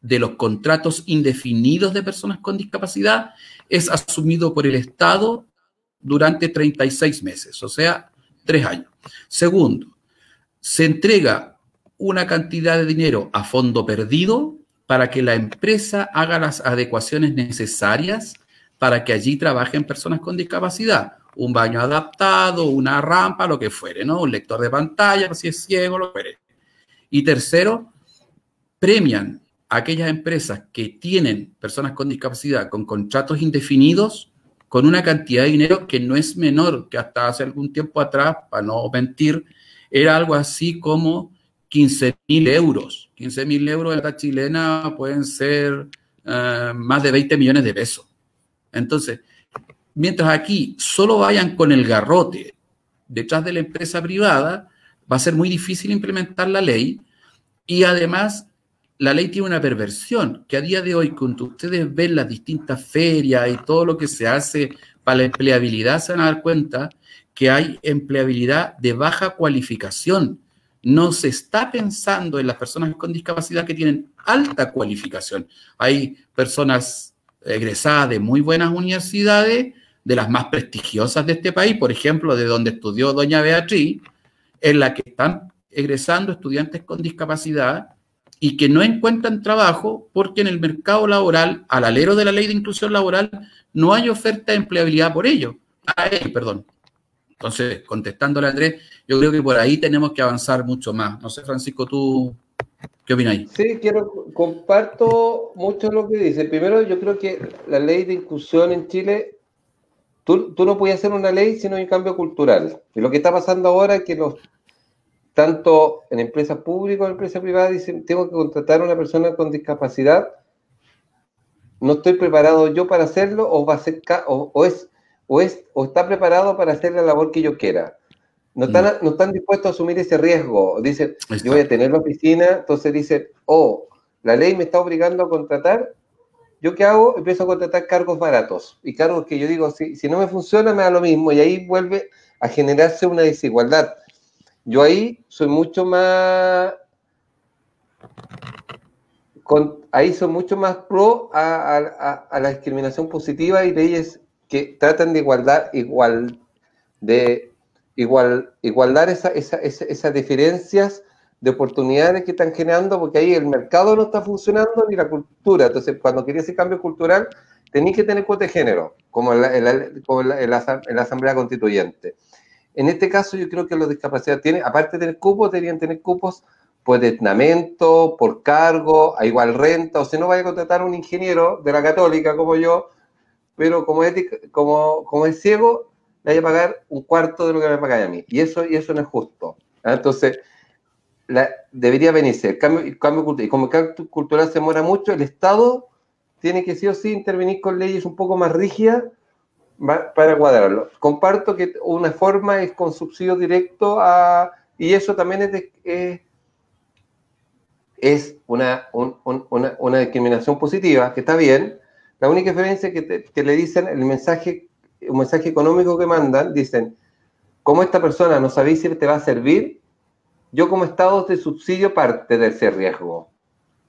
de los contratos indefinidos de personas con discapacidad es asumido por el Estado durante 36 meses, o sea, tres años. Segundo, se entrega una cantidad de dinero a fondo perdido para que la empresa haga las adecuaciones necesarias para que allí trabajen personas con discapacidad. Un baño adaptado, una rampa, lo que fuere, ¿no? Un lector de pantalla, si es ciego, lo que fuere. Y tercero, premian a aquellas empresas que tienen personas con discapacidad con contratos indefinidos con una cantidad de dinero que no es menor, que hasta hace algún tiempo atrás, para no mentir, era algo así como 15 mil euros. 15 mil euros en la chilena pueden ser eh, más de 20 millones de pesos. Entonces, mientras aquí solo vayan con el garrote detrás de la empresa privada, va a ser muy difícil implementar la ley y además la ley tiene una perversión, que a día de hoy, cuando ustedes ven las distintas ferias y todo lo que se hace para la empleabilidad, se van a dar cuenta que hay empleabilidad de baja cualificación. No se está pensando en las personas con discapacidad que tienen alta cualificación. Hay personas egresadas de muy buenas universidades, de las más prestigiosas de este país, por ejemplo, de donde estudió doña Beatriz, en la que están egresando estudiantes con discapacidad y que no encuentran trabajo porque en el mercado laboral, al alero de la ley de inclusión laboral, no hay oferta de empleabilidad por ello. Perdón. Entonces, contestándole a Andrés, yo creo que por ahí tenemos que avanzar mucho más. No sé, Francisco, tú, ¿qué opinas? Sí, quiero, comparto mucho lo que dice. Primero, yo creo que la ley de inclusión en Chile, tú, tú no puedes hacer una ley si no hay un cambio cultural. Y lo que está pasando ahora es que los tanto en empresas públicas como en empresas privadas dicen, tengo que contratar a una persona con discapacidad, no estoy preparado yo para hacerlo o va a ser o, es o es o está preparado para hacer la labor que yo quiera. No están, mm. no están dispuestos a asumir ese riesgo. Dicen, yo voy a tener la oficina, entonces dicen, oh, la ley me está obligando a contratar, ¿yo qué hago? Empiezo a contratar cargos baratos y cargos que yo digo, si, si no me funciona, me da lo mismo y ahí vuelve a generarse una desigualdad yo ahí soy mucho más. ahí soy mucho más pro a, la discriminación positiva y leyes que tratan de igualdad, igual, de igual, igualdar esa, esas diferencias de oportunidades que están generando, porque ahí el mercado no está funcionando ni la cultura. Entonces, cuando quería ese cambio cultural, tenéis que tener cuota de género, como en la Asamblea Constituyente. En este caso, yo creo que los discapacidades tienen, aparte de tener cupos, deberían tener cupos por destinamiento, por cargo, a igual renta, o si no, vaya a contratar a un ingeniero de la católica como yo, pero como es, como, es ciego, le vaya a pagar un cuarto de lo que me paga a mí. Y eso, y eso no es justo. ¿ah? Entonces, debería venirse el cambio, el cambio cultural. Y como el cambio cultural se demora mucho, el Estado tiene que sí o sí intervenir con leyes un poco más rígidas para cuadrarlo. Comparto que una forma es con subsidio directo a, y eso también es, es una, una, discriminación positiva, que está bien. La única diferencia es que, que, le dicen el mensaje, un mensaje económico que mandan, dicen, como esta persona no sabéis si te va a servir, yo como Estado te subsidio parte de ese riesgo.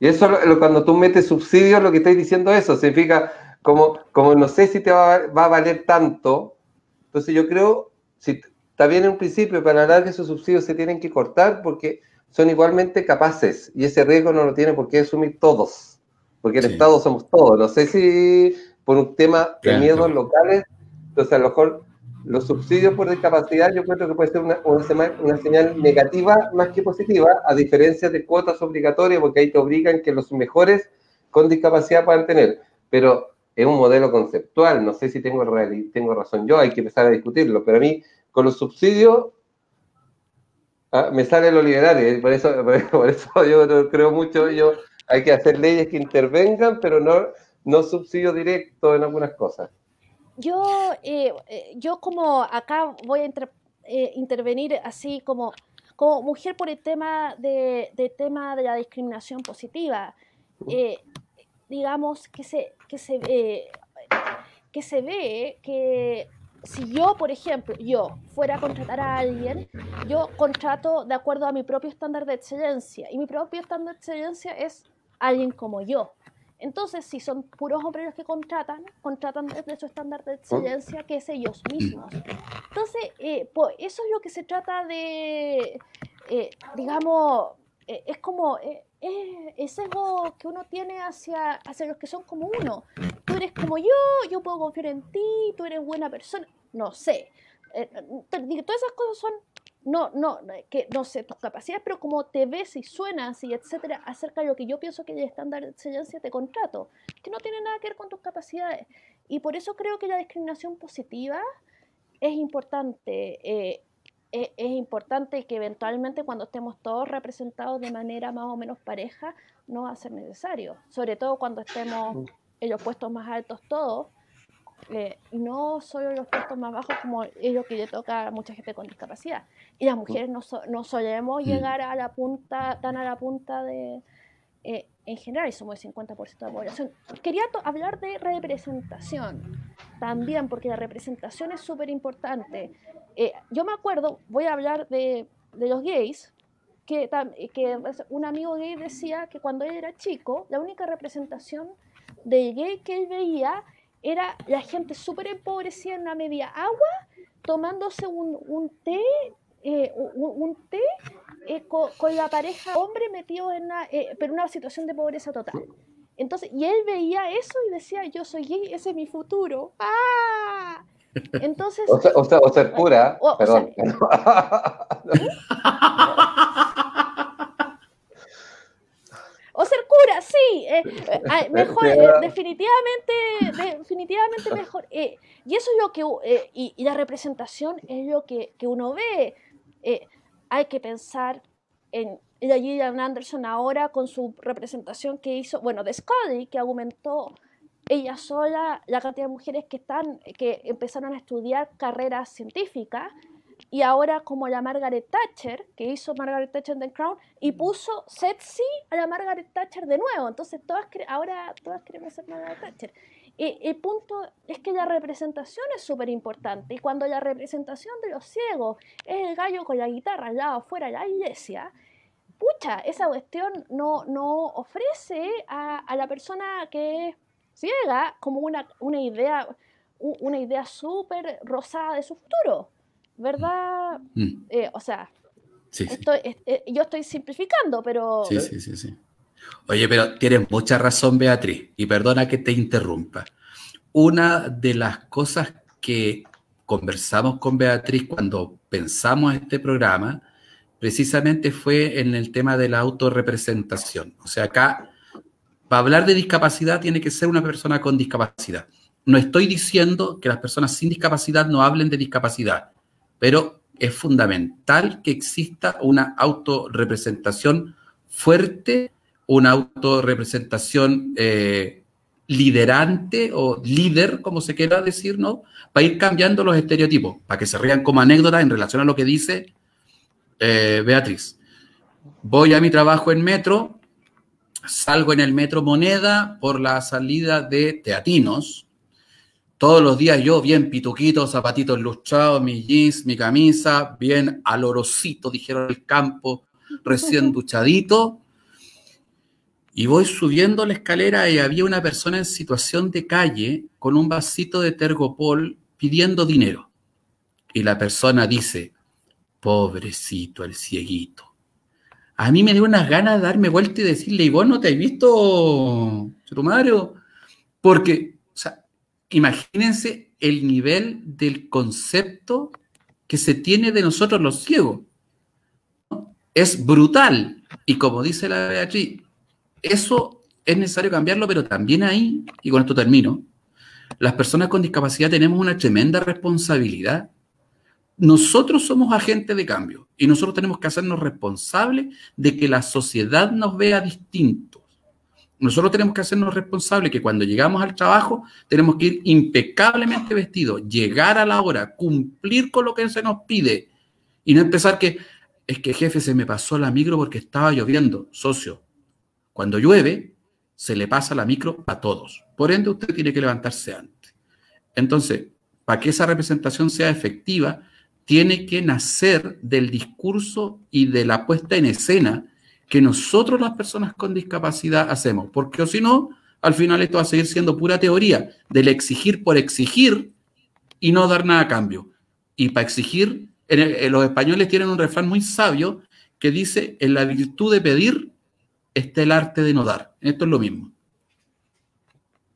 Y eso cuando tú metes subsidio, lo que estoy diciendo eso, significa como, como no sé si te va, a valer tanto, entonces yo creo, si está bien en un principio, para hablar que esos subsidios se tienen que cortar porque son igualmente capaces y ese riesgo no lo tienen por qué asumir todos, porque el Estado somos todos. No sé si por un tema de miedos locales, entonces a lo mejor los subsidios por discapacidad yo creo que puede ser una, una, señal negativa más que positiva, a diferencia de cuotas obligatorias, porque ahí te obligan que los mejores con discapacidad puedan tener. Pero es un modelo conceptual, no sé si tengo, tengo razón yo, hay que empezar a discutirlo, pero a mí con los subsidios ah, me sale lo liberal, por eso, por eso yo creo mucho, yo hay que hacer leyes que intervengan, pero no, no subsidio directo en algunas cosas. Yo, eh, eh, yo como acá voy a eh, intervenir así como, como mujer por el tema de, tema de la discriminación positiva digamos, que se, que se, ve, que se ve que si yo, por ejemplo, yo fuera a contratar a alguien, yo contrato de acuerdo a mi propio estándar de excelencia. Y mi propio estándar de excelencia es alguien como yo. Entonces, si son puros hombres los que contratan, contratan desde su estándar de excelencia, que es ellos mismos. Entonces, eh, pues, eso es lo que se trata de, eh, digamos, eh, es como, es ese que uno tiene hacia, hacia los que son como uno. Tú eres como yo, yo puedo confiar en ti, tú eres buena persona. No sé. Eh, todas esas cosas son, no, no, que no sé, tus capacidades, pero como te ves y suenas y etcétera, acerca de lo que yo pienso que el estándar de excelencia te contrato, que no tiene nada que ver con tus capacidades. Y por eso creo que la discriminación positiva es importante. Eh, es, importante que eventualmente cuando estemos todos representados de manera más o menos pareja, no va a ser necesario, sobre todo cuando estemos en los puestos más altos todos, eh, no solo en los puestos más bajos como es lo que le toca a mucha gente con discapacidad. Y las mujeres no, no solemos llegar a la punta, tan a la punta de, eh, en general, y somos el 50% de la población. Quería hablar de representación también, porque la representación es súper importante. Eh, yo me acuerdo, voy a hablar de, de los gays, que, que un amigo gay decía que cuando él era chico, la única representación de gay que él veía era la gente súper empobrecida en una media agua, tomándose un, un té, eh, un, té eh, con, la pareja hombre metido en una, eh, pero una situación de pobreza total. Entonces, y él veía eso y decía, yo soy gay, ese es mi futuro. ¡Ah! Entonces... O, ser pura, perdón. O ser cura, sí, eh, eh, mejor, eh, definitivamente, definitivamente mejor. y eso es lo que, y, la representación es lo que, uno ve. Hay que pensar en la Gillian Anderson ahora con su representación que hizo, bueno, de Scully, que aumentó ella sola la cantidad de mujeres que están, que empezaron a estudiar carreras científicas y ahora como la Margaret Thatcher, que hizo Margaret Thatcher en The Crown, y puso sexy a la Margaret Thatcher de nuevo. Entonces todas ahora todas queremos ser Margaret Thatcher. Y el punto es que la representación es súper importante. Y cuando la representación de los ciegos es el gallo con la guitarra al lado afuera de la iglesia, pucha, esa cuestión no, no ofrece a, a la persona que es ciega como una, una idea una idea súper rosada de su futuro. ¿verdad? Mm. Eh, o sea, eh, yo estoy simplificando, pero... Sí, sí, sí, sí. Oye, pero tienes mucha razón, Beatriz, y perdona que te interrumpa. Una de las cosas que conversamos con Beatriz cuando pensamos este programa, precisamente fue en el tema de la autorrepresentación. O sea, acá, para hablar de discapacidad, tiene que ser una persona con discapacidad. No estoy diciendo que las personas sin discapacidad no hablen de discapacidad pero es fundamental que exista una autorrepresentación fuerte, una autorrepresentación eh, liderante o líder, como se quiera decir, ¿no? Para ir cambiando los estereotipos, para que se rían como anécdota en relación a lo que dice eh, Beatriz. Voy a mi trabajo en metro, salgo en el metro Moneda por la salida de Teatinos, todos los días yo bien pituquito, zapatitos lustrados, mis jeans, mi camisa, bien alorosito, dijeron el campo, recién duchadito. Y voy subiendo la escalera y había una persona en situación de calle con un vasito de tergopol pidiendo dinero. Y la persona dice, pobrecito el cieguito. A mí me dio unas ganas de darme vuelta y decirle, ¿y vos no te has visto, Mario? Porque imagínense el nivel del concepto que se tiene de nosotros los ciegos. Es brutal. Y como dice la Beatriz, eso es necesario cambiarlo, pero también ahí, y con esto termino, las personas con discapacidad tenemos una tremenda responsabilidad. Nosotros somos agentes de cambio y nosotros tenemos que hacernos responsables de que la sociedad nos vea distinto nosotros tenemos que hacernos responsables que cuando llegamos al trabajo tenemos que ir impecablemente vestidos, llegar a la hora, cumplir con lo que se nos pide y no empezar que es que jefe se me pasó la micro porque estaba lloviendo, socio. Cuando llueve, se le pasa la micro a todos. Por ende, usted tiene que levantarse antes. Entonces, para que esa representación sea efectiva, tiene que nacer del discurso y de la puesta en escena que nosotros las personas con discapacidad hacemos, porque si no, al final esto va a seguir siendo pura teoría del exigir por exigir y no dar nada a cambio. Y para exigir, en los españoles tienen un refrán muy sabio que dice, en la virtud de pedir está el arte de no dar. Esto es lo mismo.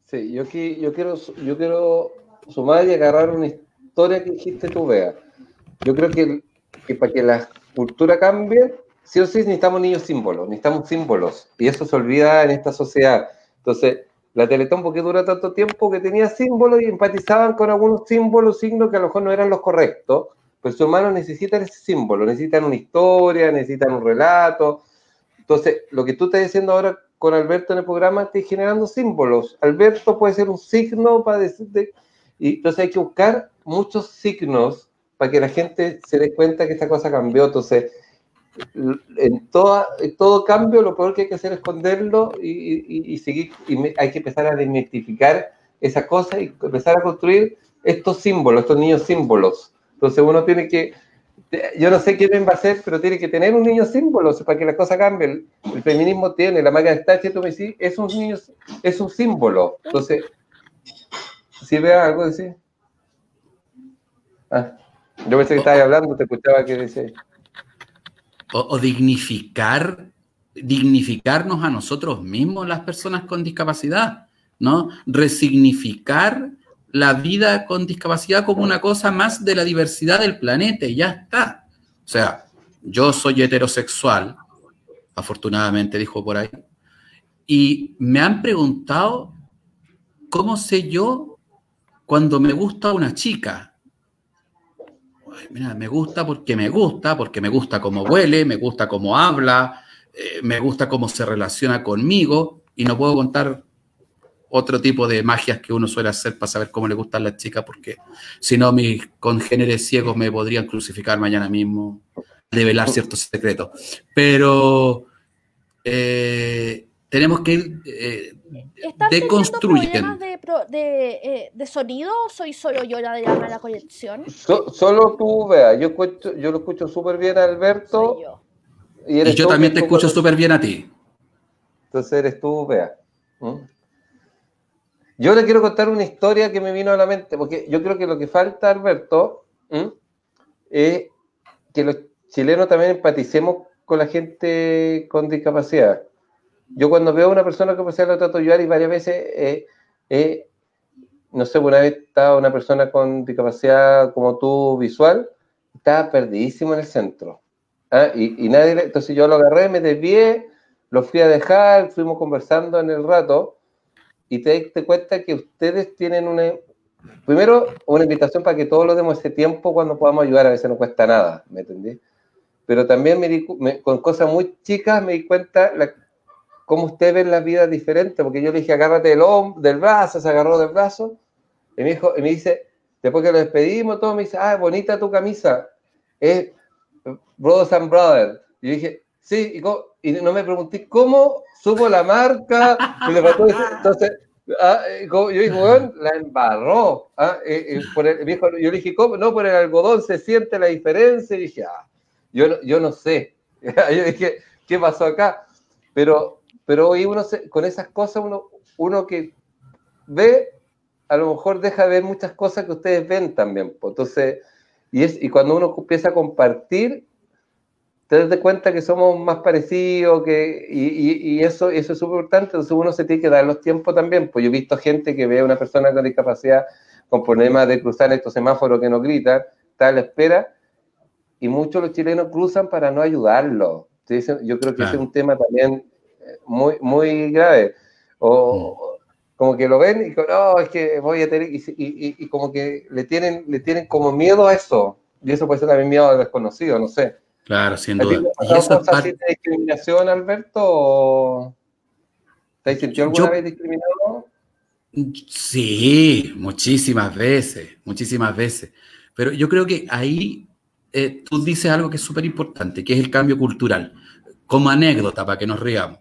Sí, yo, aquí, yo, quiero, yo quiero sumar y agarrar una historia que dijiste tú, Vea. Yo creo que, que para que la cultura cambie, sí o sí necesitamos niños símbolos, necesitamos símbolos, y eso se olvida en esta sociedad. Entonces, la Teletón, porque dura tanto tiempo que tenía símbolos y empatizaban con algunos símbolos, signos que a lo mejor no eran los correctos, pues su hermano necesita ese símbolo, necesitan una historia, necesitan un relato. Entonces, lo que tú estás diciendo ahora con Alberto en el programa, estás generando símbolos. Alberto puede ser un signo para decirte, y entonces hay que buscar muchos signos para que la gente se dé cuenta que esta cosa cambió. Entonces, en, toda, todo cambio lo peor que hay que hacer es esconderlo y, seguir, y hay que empezar a desmitificar esa cosa y empezar a construir estos símbolos, estos niños símbolos. Entonces uno tiene que, yo no sé quién va a ser, pero tiene que tener un niño símbolo para que las cosas cambien. El, feminismo tiene, la de Thatcher, tú me es un niño, es un símbolo. Entonces, si vea algo decir. Ah, yo pensé que estabas hablando, te escuchaba que decía. o, dignificar, dignificarnos a nosotros mismos, las personas con discapacidad, ¿no? Resignificar la vida con discapacidad como una cosa más de la diversidad del planeta y ya está. O sea, yo soy heterosexual, afortunadamente dijo por ahí, y me han preguntado cómo sé yo cuando me gusta una chica. mira, me gusta porque me gusta, porque me gusta cómo huele, me gusta cómo habla, eh, me gusta cómo se relaciona conmigo y no puedo contar otro tipo de magias que uno suele hacer para saber cómo le gustan las chicas, porque si no, mis congéneres ciegos me podrían crucificar mañana mismo, develar ciertos secretos. Pero eh, tenemos que ir eh, deconstruyendo. De, de, eh, de, sonido o soy solo yo la de la mala conexión? solo tú, vea, yo, yo lo escucho súper bien a Alberto. Y, yo también te escucho súper bien a ti. Entonces eres tú, vea. ¿Mm? Yo le quiero contar una historia que me vino a la mente, porque yo creo que lo que falta, Alberto, es que los chilenos también empaticemos con la gente con discapacidad. Yo cuando veo a una persona con discapacidad lo trato de ayudar y varias veces, eh, eh, no sé, una vez estaba una persona con discapacidad como tú visual, estaba perdidísimo en el centro. ¿ah? Y, nadie, entonces yo lo agarré, me desvié, lo fui a dejar, fuimos conversando en el rato y te das cuenta que ustedes tienen una, primero, una invitación para que todos lo demos ese tiempo cuando podamos ayudar, a veces no cuesta nada, ¿me entendí? Pero también me, con cosas muy chicas me di cuenta la, cómo ustedes ven la vida diferente, porque yo le dije, agárrate del, del brazo, se agarró del brazo, y me, dijo, y me dice, después que lo despedimos, todo me dice, ah, bonita tu camisa, es Brothers and Brothers. Y dije, sí, y, y no me pregunté cómo supo la marca, y entonces, ah, yo dije, bueno, la embarró. Ah, eh, eh, yo le dije, ¿cómo? No, por el algodón se siente la diferencia, y dije, ah, yo, yo no sé. yo dije, ¿qué pasó acá? Pero, pero hoy uno, con esas cosas, uno, uno que ve, a lo mejor deja de ver muchas cosas que ustedes ven también. Entonces, y, es, y cuando uno empieza a compartir, te das cuenta que somos más parecidos, que, y, y, eso, eso es súper importante, entonces uno se tiene que dar los tiempos también, pues yo he visto gente que ve a una persona con discapacidad con problemas de cruzar estos semáforos que no gritan, está a la espera, y muchos los chilenos cruzan para no ayudarlo. yo creo que ese es un tema también eh, muy, muy grave. O, mm. como que lo ven y no, es que voy a tener, y, y, y, como que le tienen, le tienen como miedo a eso, y eso puede ser también miedo al desconocido, no sé. Claro, sin duda. ¿Y esa parte... de discriminación, Alberto? ¿Te has sentido alguna vez discriminado? Sí, muchísimas veces, muchísimas veces. Pero yo creo que ahí eh, tú dices algo que es súper importante, que es el cambio cultural. Como anécdota, para que nos riamos.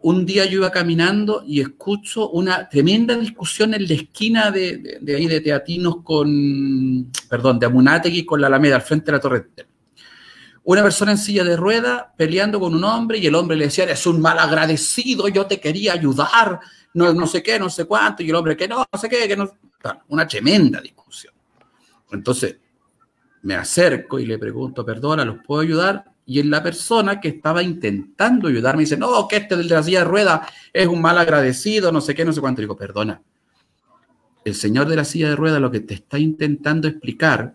Un día yo iba caminando y escucho una tremenda discusión en la esquina de, de, ahí de Teatinos con, perdón, de Amunategui con la Alameda, al frente de la Torre una persona en silla de rueda peleando con un hombre y el hombre le decía, eres un mal agradecido, yo te quería ayudar, no, no sé qué, no sé cuánto, y el hombre que no, no sé qué, que no... Una tremenda discusión. Entonces, me acerco y le pregunto, perdona, ¿los puedo ayudar? Y en la persona que estaba intentando ayudarme dice, no, que este de la silla de rueda es un mal agradecido, no sé qué, no sé cuánto. digo, perdona, el señor de la silla de rueda lo que te está intentando explicar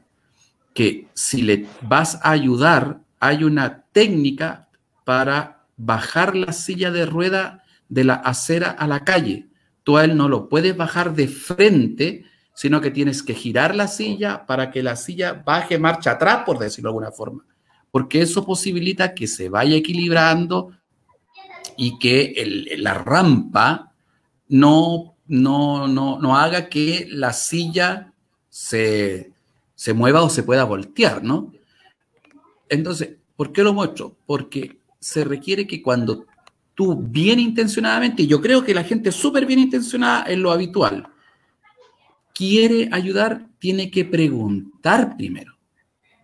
que si le vas a ayudar hay una técnica para bajar la silla de rueda de la acera a la calle. Tú a él no lo puedes bajar de frente, sino que tienes que girar la silla para que la silla baje marcha atrás, por decirlo de alguna forma. Porque eso posibilita que se vaya equilibrando y que la rampa no, no, no, no haga que la silla se, se mueva o se pueda voltear, ¿no? Entonces, ¿Por qué lo muestro? Porque se requiere que cuando tú bien intencionadamente, y yo creo que la gente súper bien intencionada en lo habitual, quiere ayudar, tiene que preguntar primero.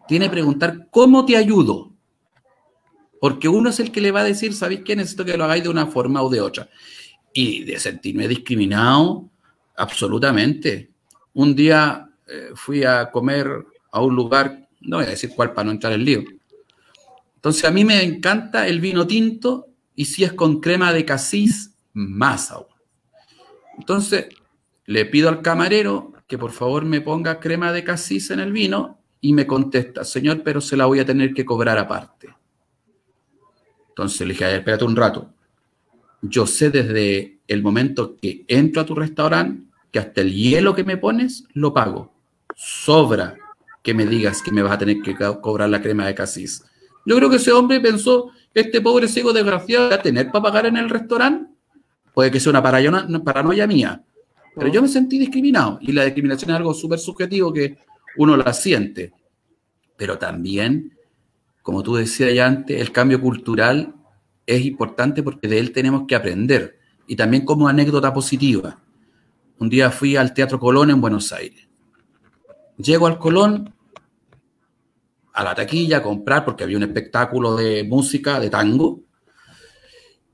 Tiene que preguntar, ¿cómo te ayudo? Porque uno es el que le va a decir, ¿sabéis qué? Necesito que lo hagáis de una forma o de otra. Y de sentirme discriminado, absolutamente. Un día eh, fui a comer a un lugar, no voy a decir cuál para no entrar en lío, Entonces a mí me encanta el vino tinto y si es con crema de casis, más aún. Entonces le pido al camarero que por favor me ponga crema de casis en el vino y me contesta, señor, pero se la voy a tener que cobrar aparte. Entonces le dije, espérate un rato. Yo sé desde el momento que entro a tu restaurante que hasta el hielo que me pones lo pago. Sobra que me digas que me vas a tener que cobrar la crema de casis. Yo creo que ese hombre pensó, este pobre ciego desgraciado va a tener para pagar en el restaurante. Puede que sea una paranoia, una mía. Pero yo me sentí discriminado. Y la discriminación es algo súper subjetivo que uno la siente. Pero también, como tú decías ya antes, el cambio cultural es importante porque de él tenemos que aprender. Y también como anécdota positiva. Un día fui al Teatro Colón en Buenos Aires. Llego al Colón, a la taquilla, a comprar, porque había un espectáculo de música, de tango.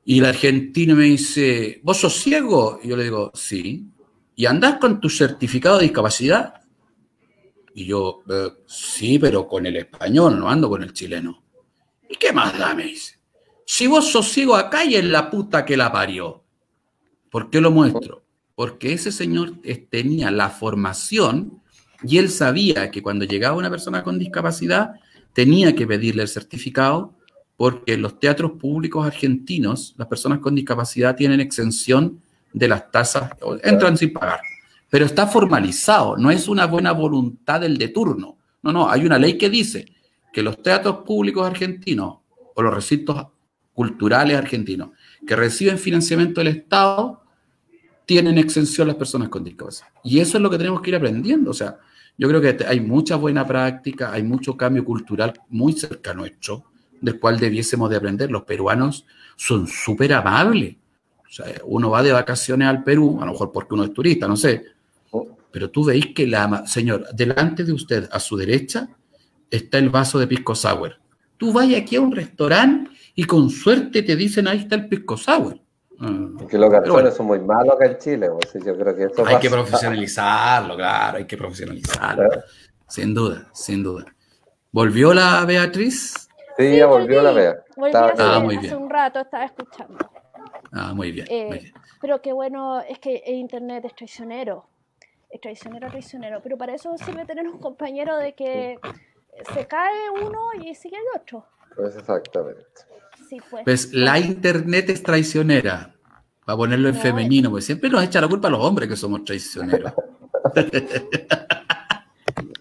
Y el argentino me dice, ¿vos sos ciego? Yo le digo, sí. ¿Y andás con tu certificado de discapacidad? Y yo, eh, sí, pero con el español, no ando con el chileno. ¿Y qué más da? Me dice. Si vos sos ciego acá y en la puta que la parió. ¿Por qué lo muestro? Porque ese señor tenía la formación y él sabía que cuando llegaba una persona con discapacidad tenía que pedirle el certificado porque en los teatros públicos argentinos las personas con discapacidad tienen exención de las tasas, entran sin pagar. Pero está formalizado, no es una buena voluntad del de turno. No, no, hay una ley que dice que los teatros públicos argentinos o los recintos culturales argentinos que reciben financiamiento del Estado tienen exención las personas con discapacidad. Y eso es lo que tenemos que ir aprendiendo. O sea, yo creo que hay mucha buena práctica, hay mucho cambio cultural muy cerca nuestro, del cual debiésemos de aprender. Los peruanos son súper amables. O sea, uno va de vacaciones al Perú, a lo mejor porque uno es turista, no sé. Pero tú veis que la... Señor, delante de usted, a su derecha, está el vaso de pisco sour. Tú vas aquí a un restaurante y con suerte te dicen, ahí está el pisco sour. Mm. Que los garzones son muy malos acá en Chile, yo creo que eso Hay que profesionalizarlo, claro, hay que profesionalizarlo. Sin duda, sin duda. ¿Volvió la Beatriz? Sí, ya volvió la Bea. ah, muy bien. Hace un rato estaba escuchando. Ah, muy bien, eh, muy bien. Pero qué bueno, es que el Internet es traicionero. Es traicionero, traicionero. Pero para eso sirve tener un compañero de que se cae uno y sigue el otro. Pues exactamente. Pues la internet es traicionera. Para ponerlo en femenino, porque siempre nos echa la culpa a los hombres que somos traicioneros.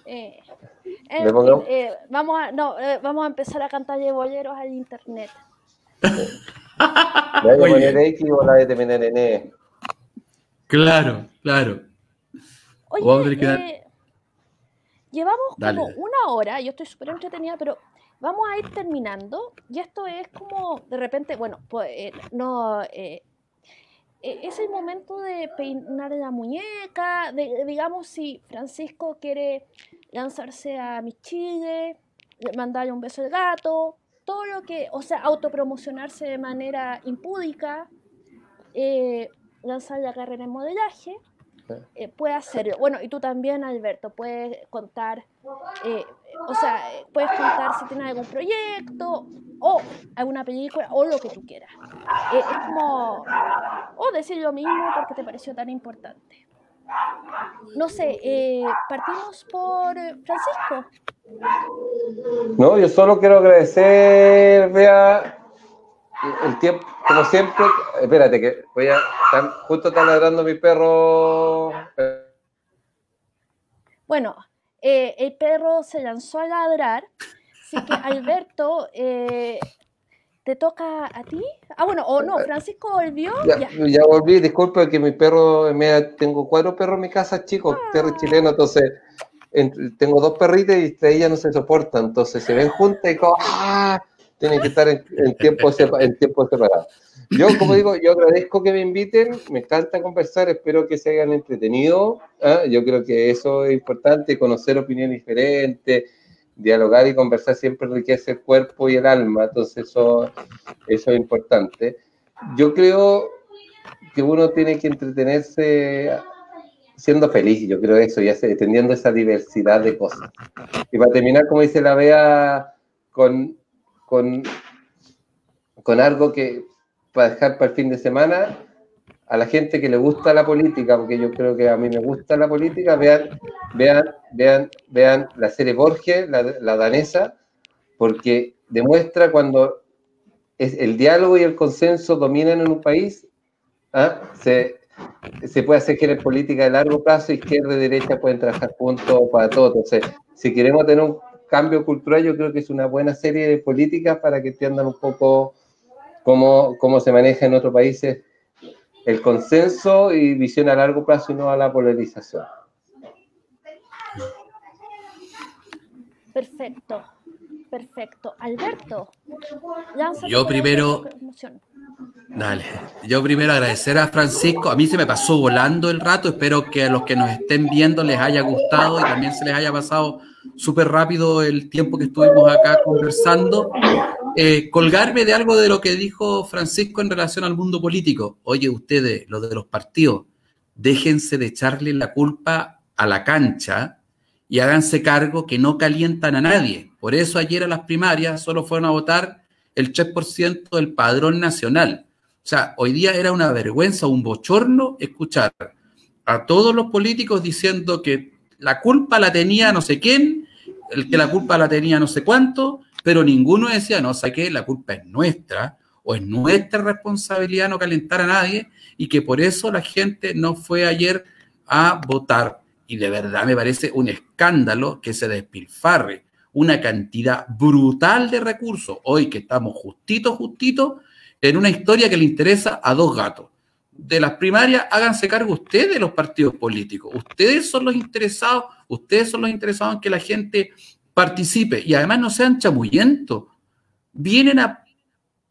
Eh, eh, eh, vamos, a, no, vamos a empezar a cantar bolleros al internet. Claro, claro. Oye, llevamos como una hora, yo estoy súper entretenida, pero vamos a ir terminando y esto es como de repente, bueno, pues eh, no... Eh, eh, es el momento de peinar la muñeca, de, digamos si Francisco quiere lanzarse a mi chile, mandarle un beso al gato, todo lo que, o sea, autopromocionarse de manera impúdica, lanzar la carrera en modelaje, eh, puede hacerlo. Bueno, y tú también, Alberto, puedes contar, eh, o sea, puedes contar si tienes algún proyecto o alguna película o lo que tú quieras. Eh, es como, o decir lo mismo porque te pareció tan importante. No sé, partimos por Francisco. No, yo solo quiero agradecer, vea, el tiempo, como siempre, espérate que voy a, justo está ladrando mi perro. Bueno, eh, el perro se lanzó a ladrar, así que Alberto, eh, ¿te toca a ti? Ah, bueno, o no, Francisco volvió. Ya, ya. volví, disculpe que mi perro, tengo cuatro perros en mi casa, chicos, ah. perro chileno, entonces tengo dos perritas y ellas no se soportan, entonces se ven juntas y como, ¡ah! Tienen que estar en, tiempo, en tiempo separado. Yo, como digo, yo agradezco que me inviten, me encanta conversar, espero que se hayan entretenido. ¿ah? Yo creo que eso es importante, conocer opiniones diferentes, dialogar y conversar siempre enriquece el cuerpo y el alma, entonces eso, eso es importante. Yo creo que uno tiene que entretenerse siendo feliz, yo creo eso, y entendiendo esa diversidad de cosas. Y para terminar, como dice la Bea, con con, con algo que para dejar para el fin de semana a la gente que le gusta la política, porque yo creo que a mí me gusta la política, vean, vean, vean, vean la serie Borges, la, la danesa, porque demuestra cuando es el diálogo y el consenso dominan en un país, ¿ah? se, se, puede hacer que en política de largo plazo, izquierda y derecha pueden trabajar juntos para todo. Entonces, si queremos tener un cambio cultural, yo creo que es una buena serie de políticas para que entiendan un poco cómo, cómo se maneja en otros países el consenso y visión a largo plazo y no a la polarización. Perfecto, perfecto. Alberto, yo primero, dale, yo primero agradecer a Francisco. A mí se me pasó volando el rato. Espero que a los que nos estén viendo les haya gustado y también se les haya pasado súper rápido el tiempo que estuvimos acá conversando. Eh, colgarme de algo de lo que dijo Francisco en relación al mundo político. Oye, ustedes, los de los partidos, déjense de echarle la culpa a la cancha y háganse cargo que no calientan a nadie. Por eso ayer a las primarias solo fueron a votar el 3% del padrón nacional. O sea, hoy día era una vergüenza, un bochorno escuchar a todos los políticos diciendo que la culpa la tenía no sé quién, el que la culpa la tenía no sé cuánto, pero ninguno decía, no, sé qué, la culpa es nuestra o es nuestra responsabilidad no calentar a nadie y que por eso la gente no fue ayer a votar. Y de verdad me parece un escándalo que se despilfarre una cantidad brutal de recursos, hoy que estamos justito, justito, en una historia que le interesa a dos gatos. De las primarias, háganse cargo ustedes de los partidos políticos. Ustedes son los interesados, ustedes son los interesados en que la gente participe y además no sean chamullentos. Vienen a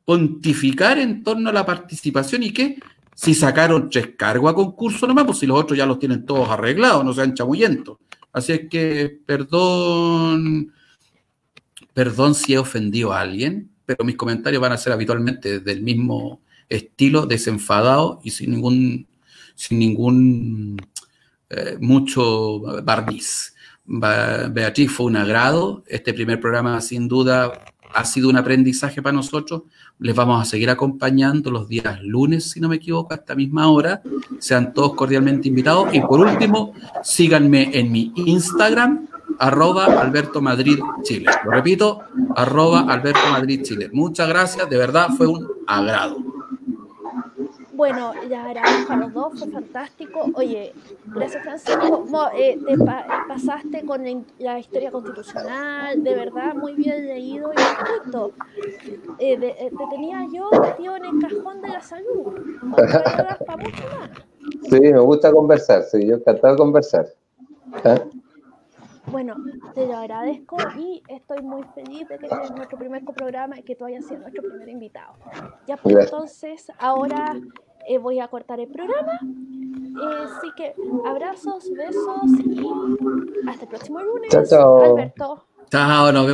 pontificar en torno a la participación y que si sacaron tres cargos a concurso nomás, pues si los otros ya los tienen todos arreglados, no sean chamullentos. Así es que, perdón, perdón si he ofendido a alguien, pero mis comentarios van a ser habitualmente del mismo estilo, desenfadado y sin ningún, sin ningún eh, mucho barniz. Beatriz, fue un agrado. Este primer programa, sin duda, ha sido un aprendizaje para nosotros. Les vamos a seguir acompañando los días lunes, si no me equivoco, a esta misma hora. Sean todos cordialmente invitados. Y por último, síganme en mi Instagram, arroba Alberto Madrid Chile. Lo repito, arroba Alberto Madrid Chile. Muchas gracias, de verdad fue un agrado. Bueno, ya grabamos a los dos, fue fantástico. Oye, gracias Francisco, eh, te pasaste con la, historia constitucional, de verdad, muy bien leído y justo. Eh, eh, te tenía yo metido en el cajón de la salud. Sí, me gusta conversar, sí, yo encantado de conversar. ¿Ah? Bueno, te lo agradezco y estoy muy feliz de que este es nuestro primer programa y que tú hayas sido nuestro primer invitado. Ya pues entonces, ahora eh, voy a cortar el programa. Eh, así que abrazos, besos y hasta el próximo lunes. Chao, chao. Alberto. Chao, nos vemos.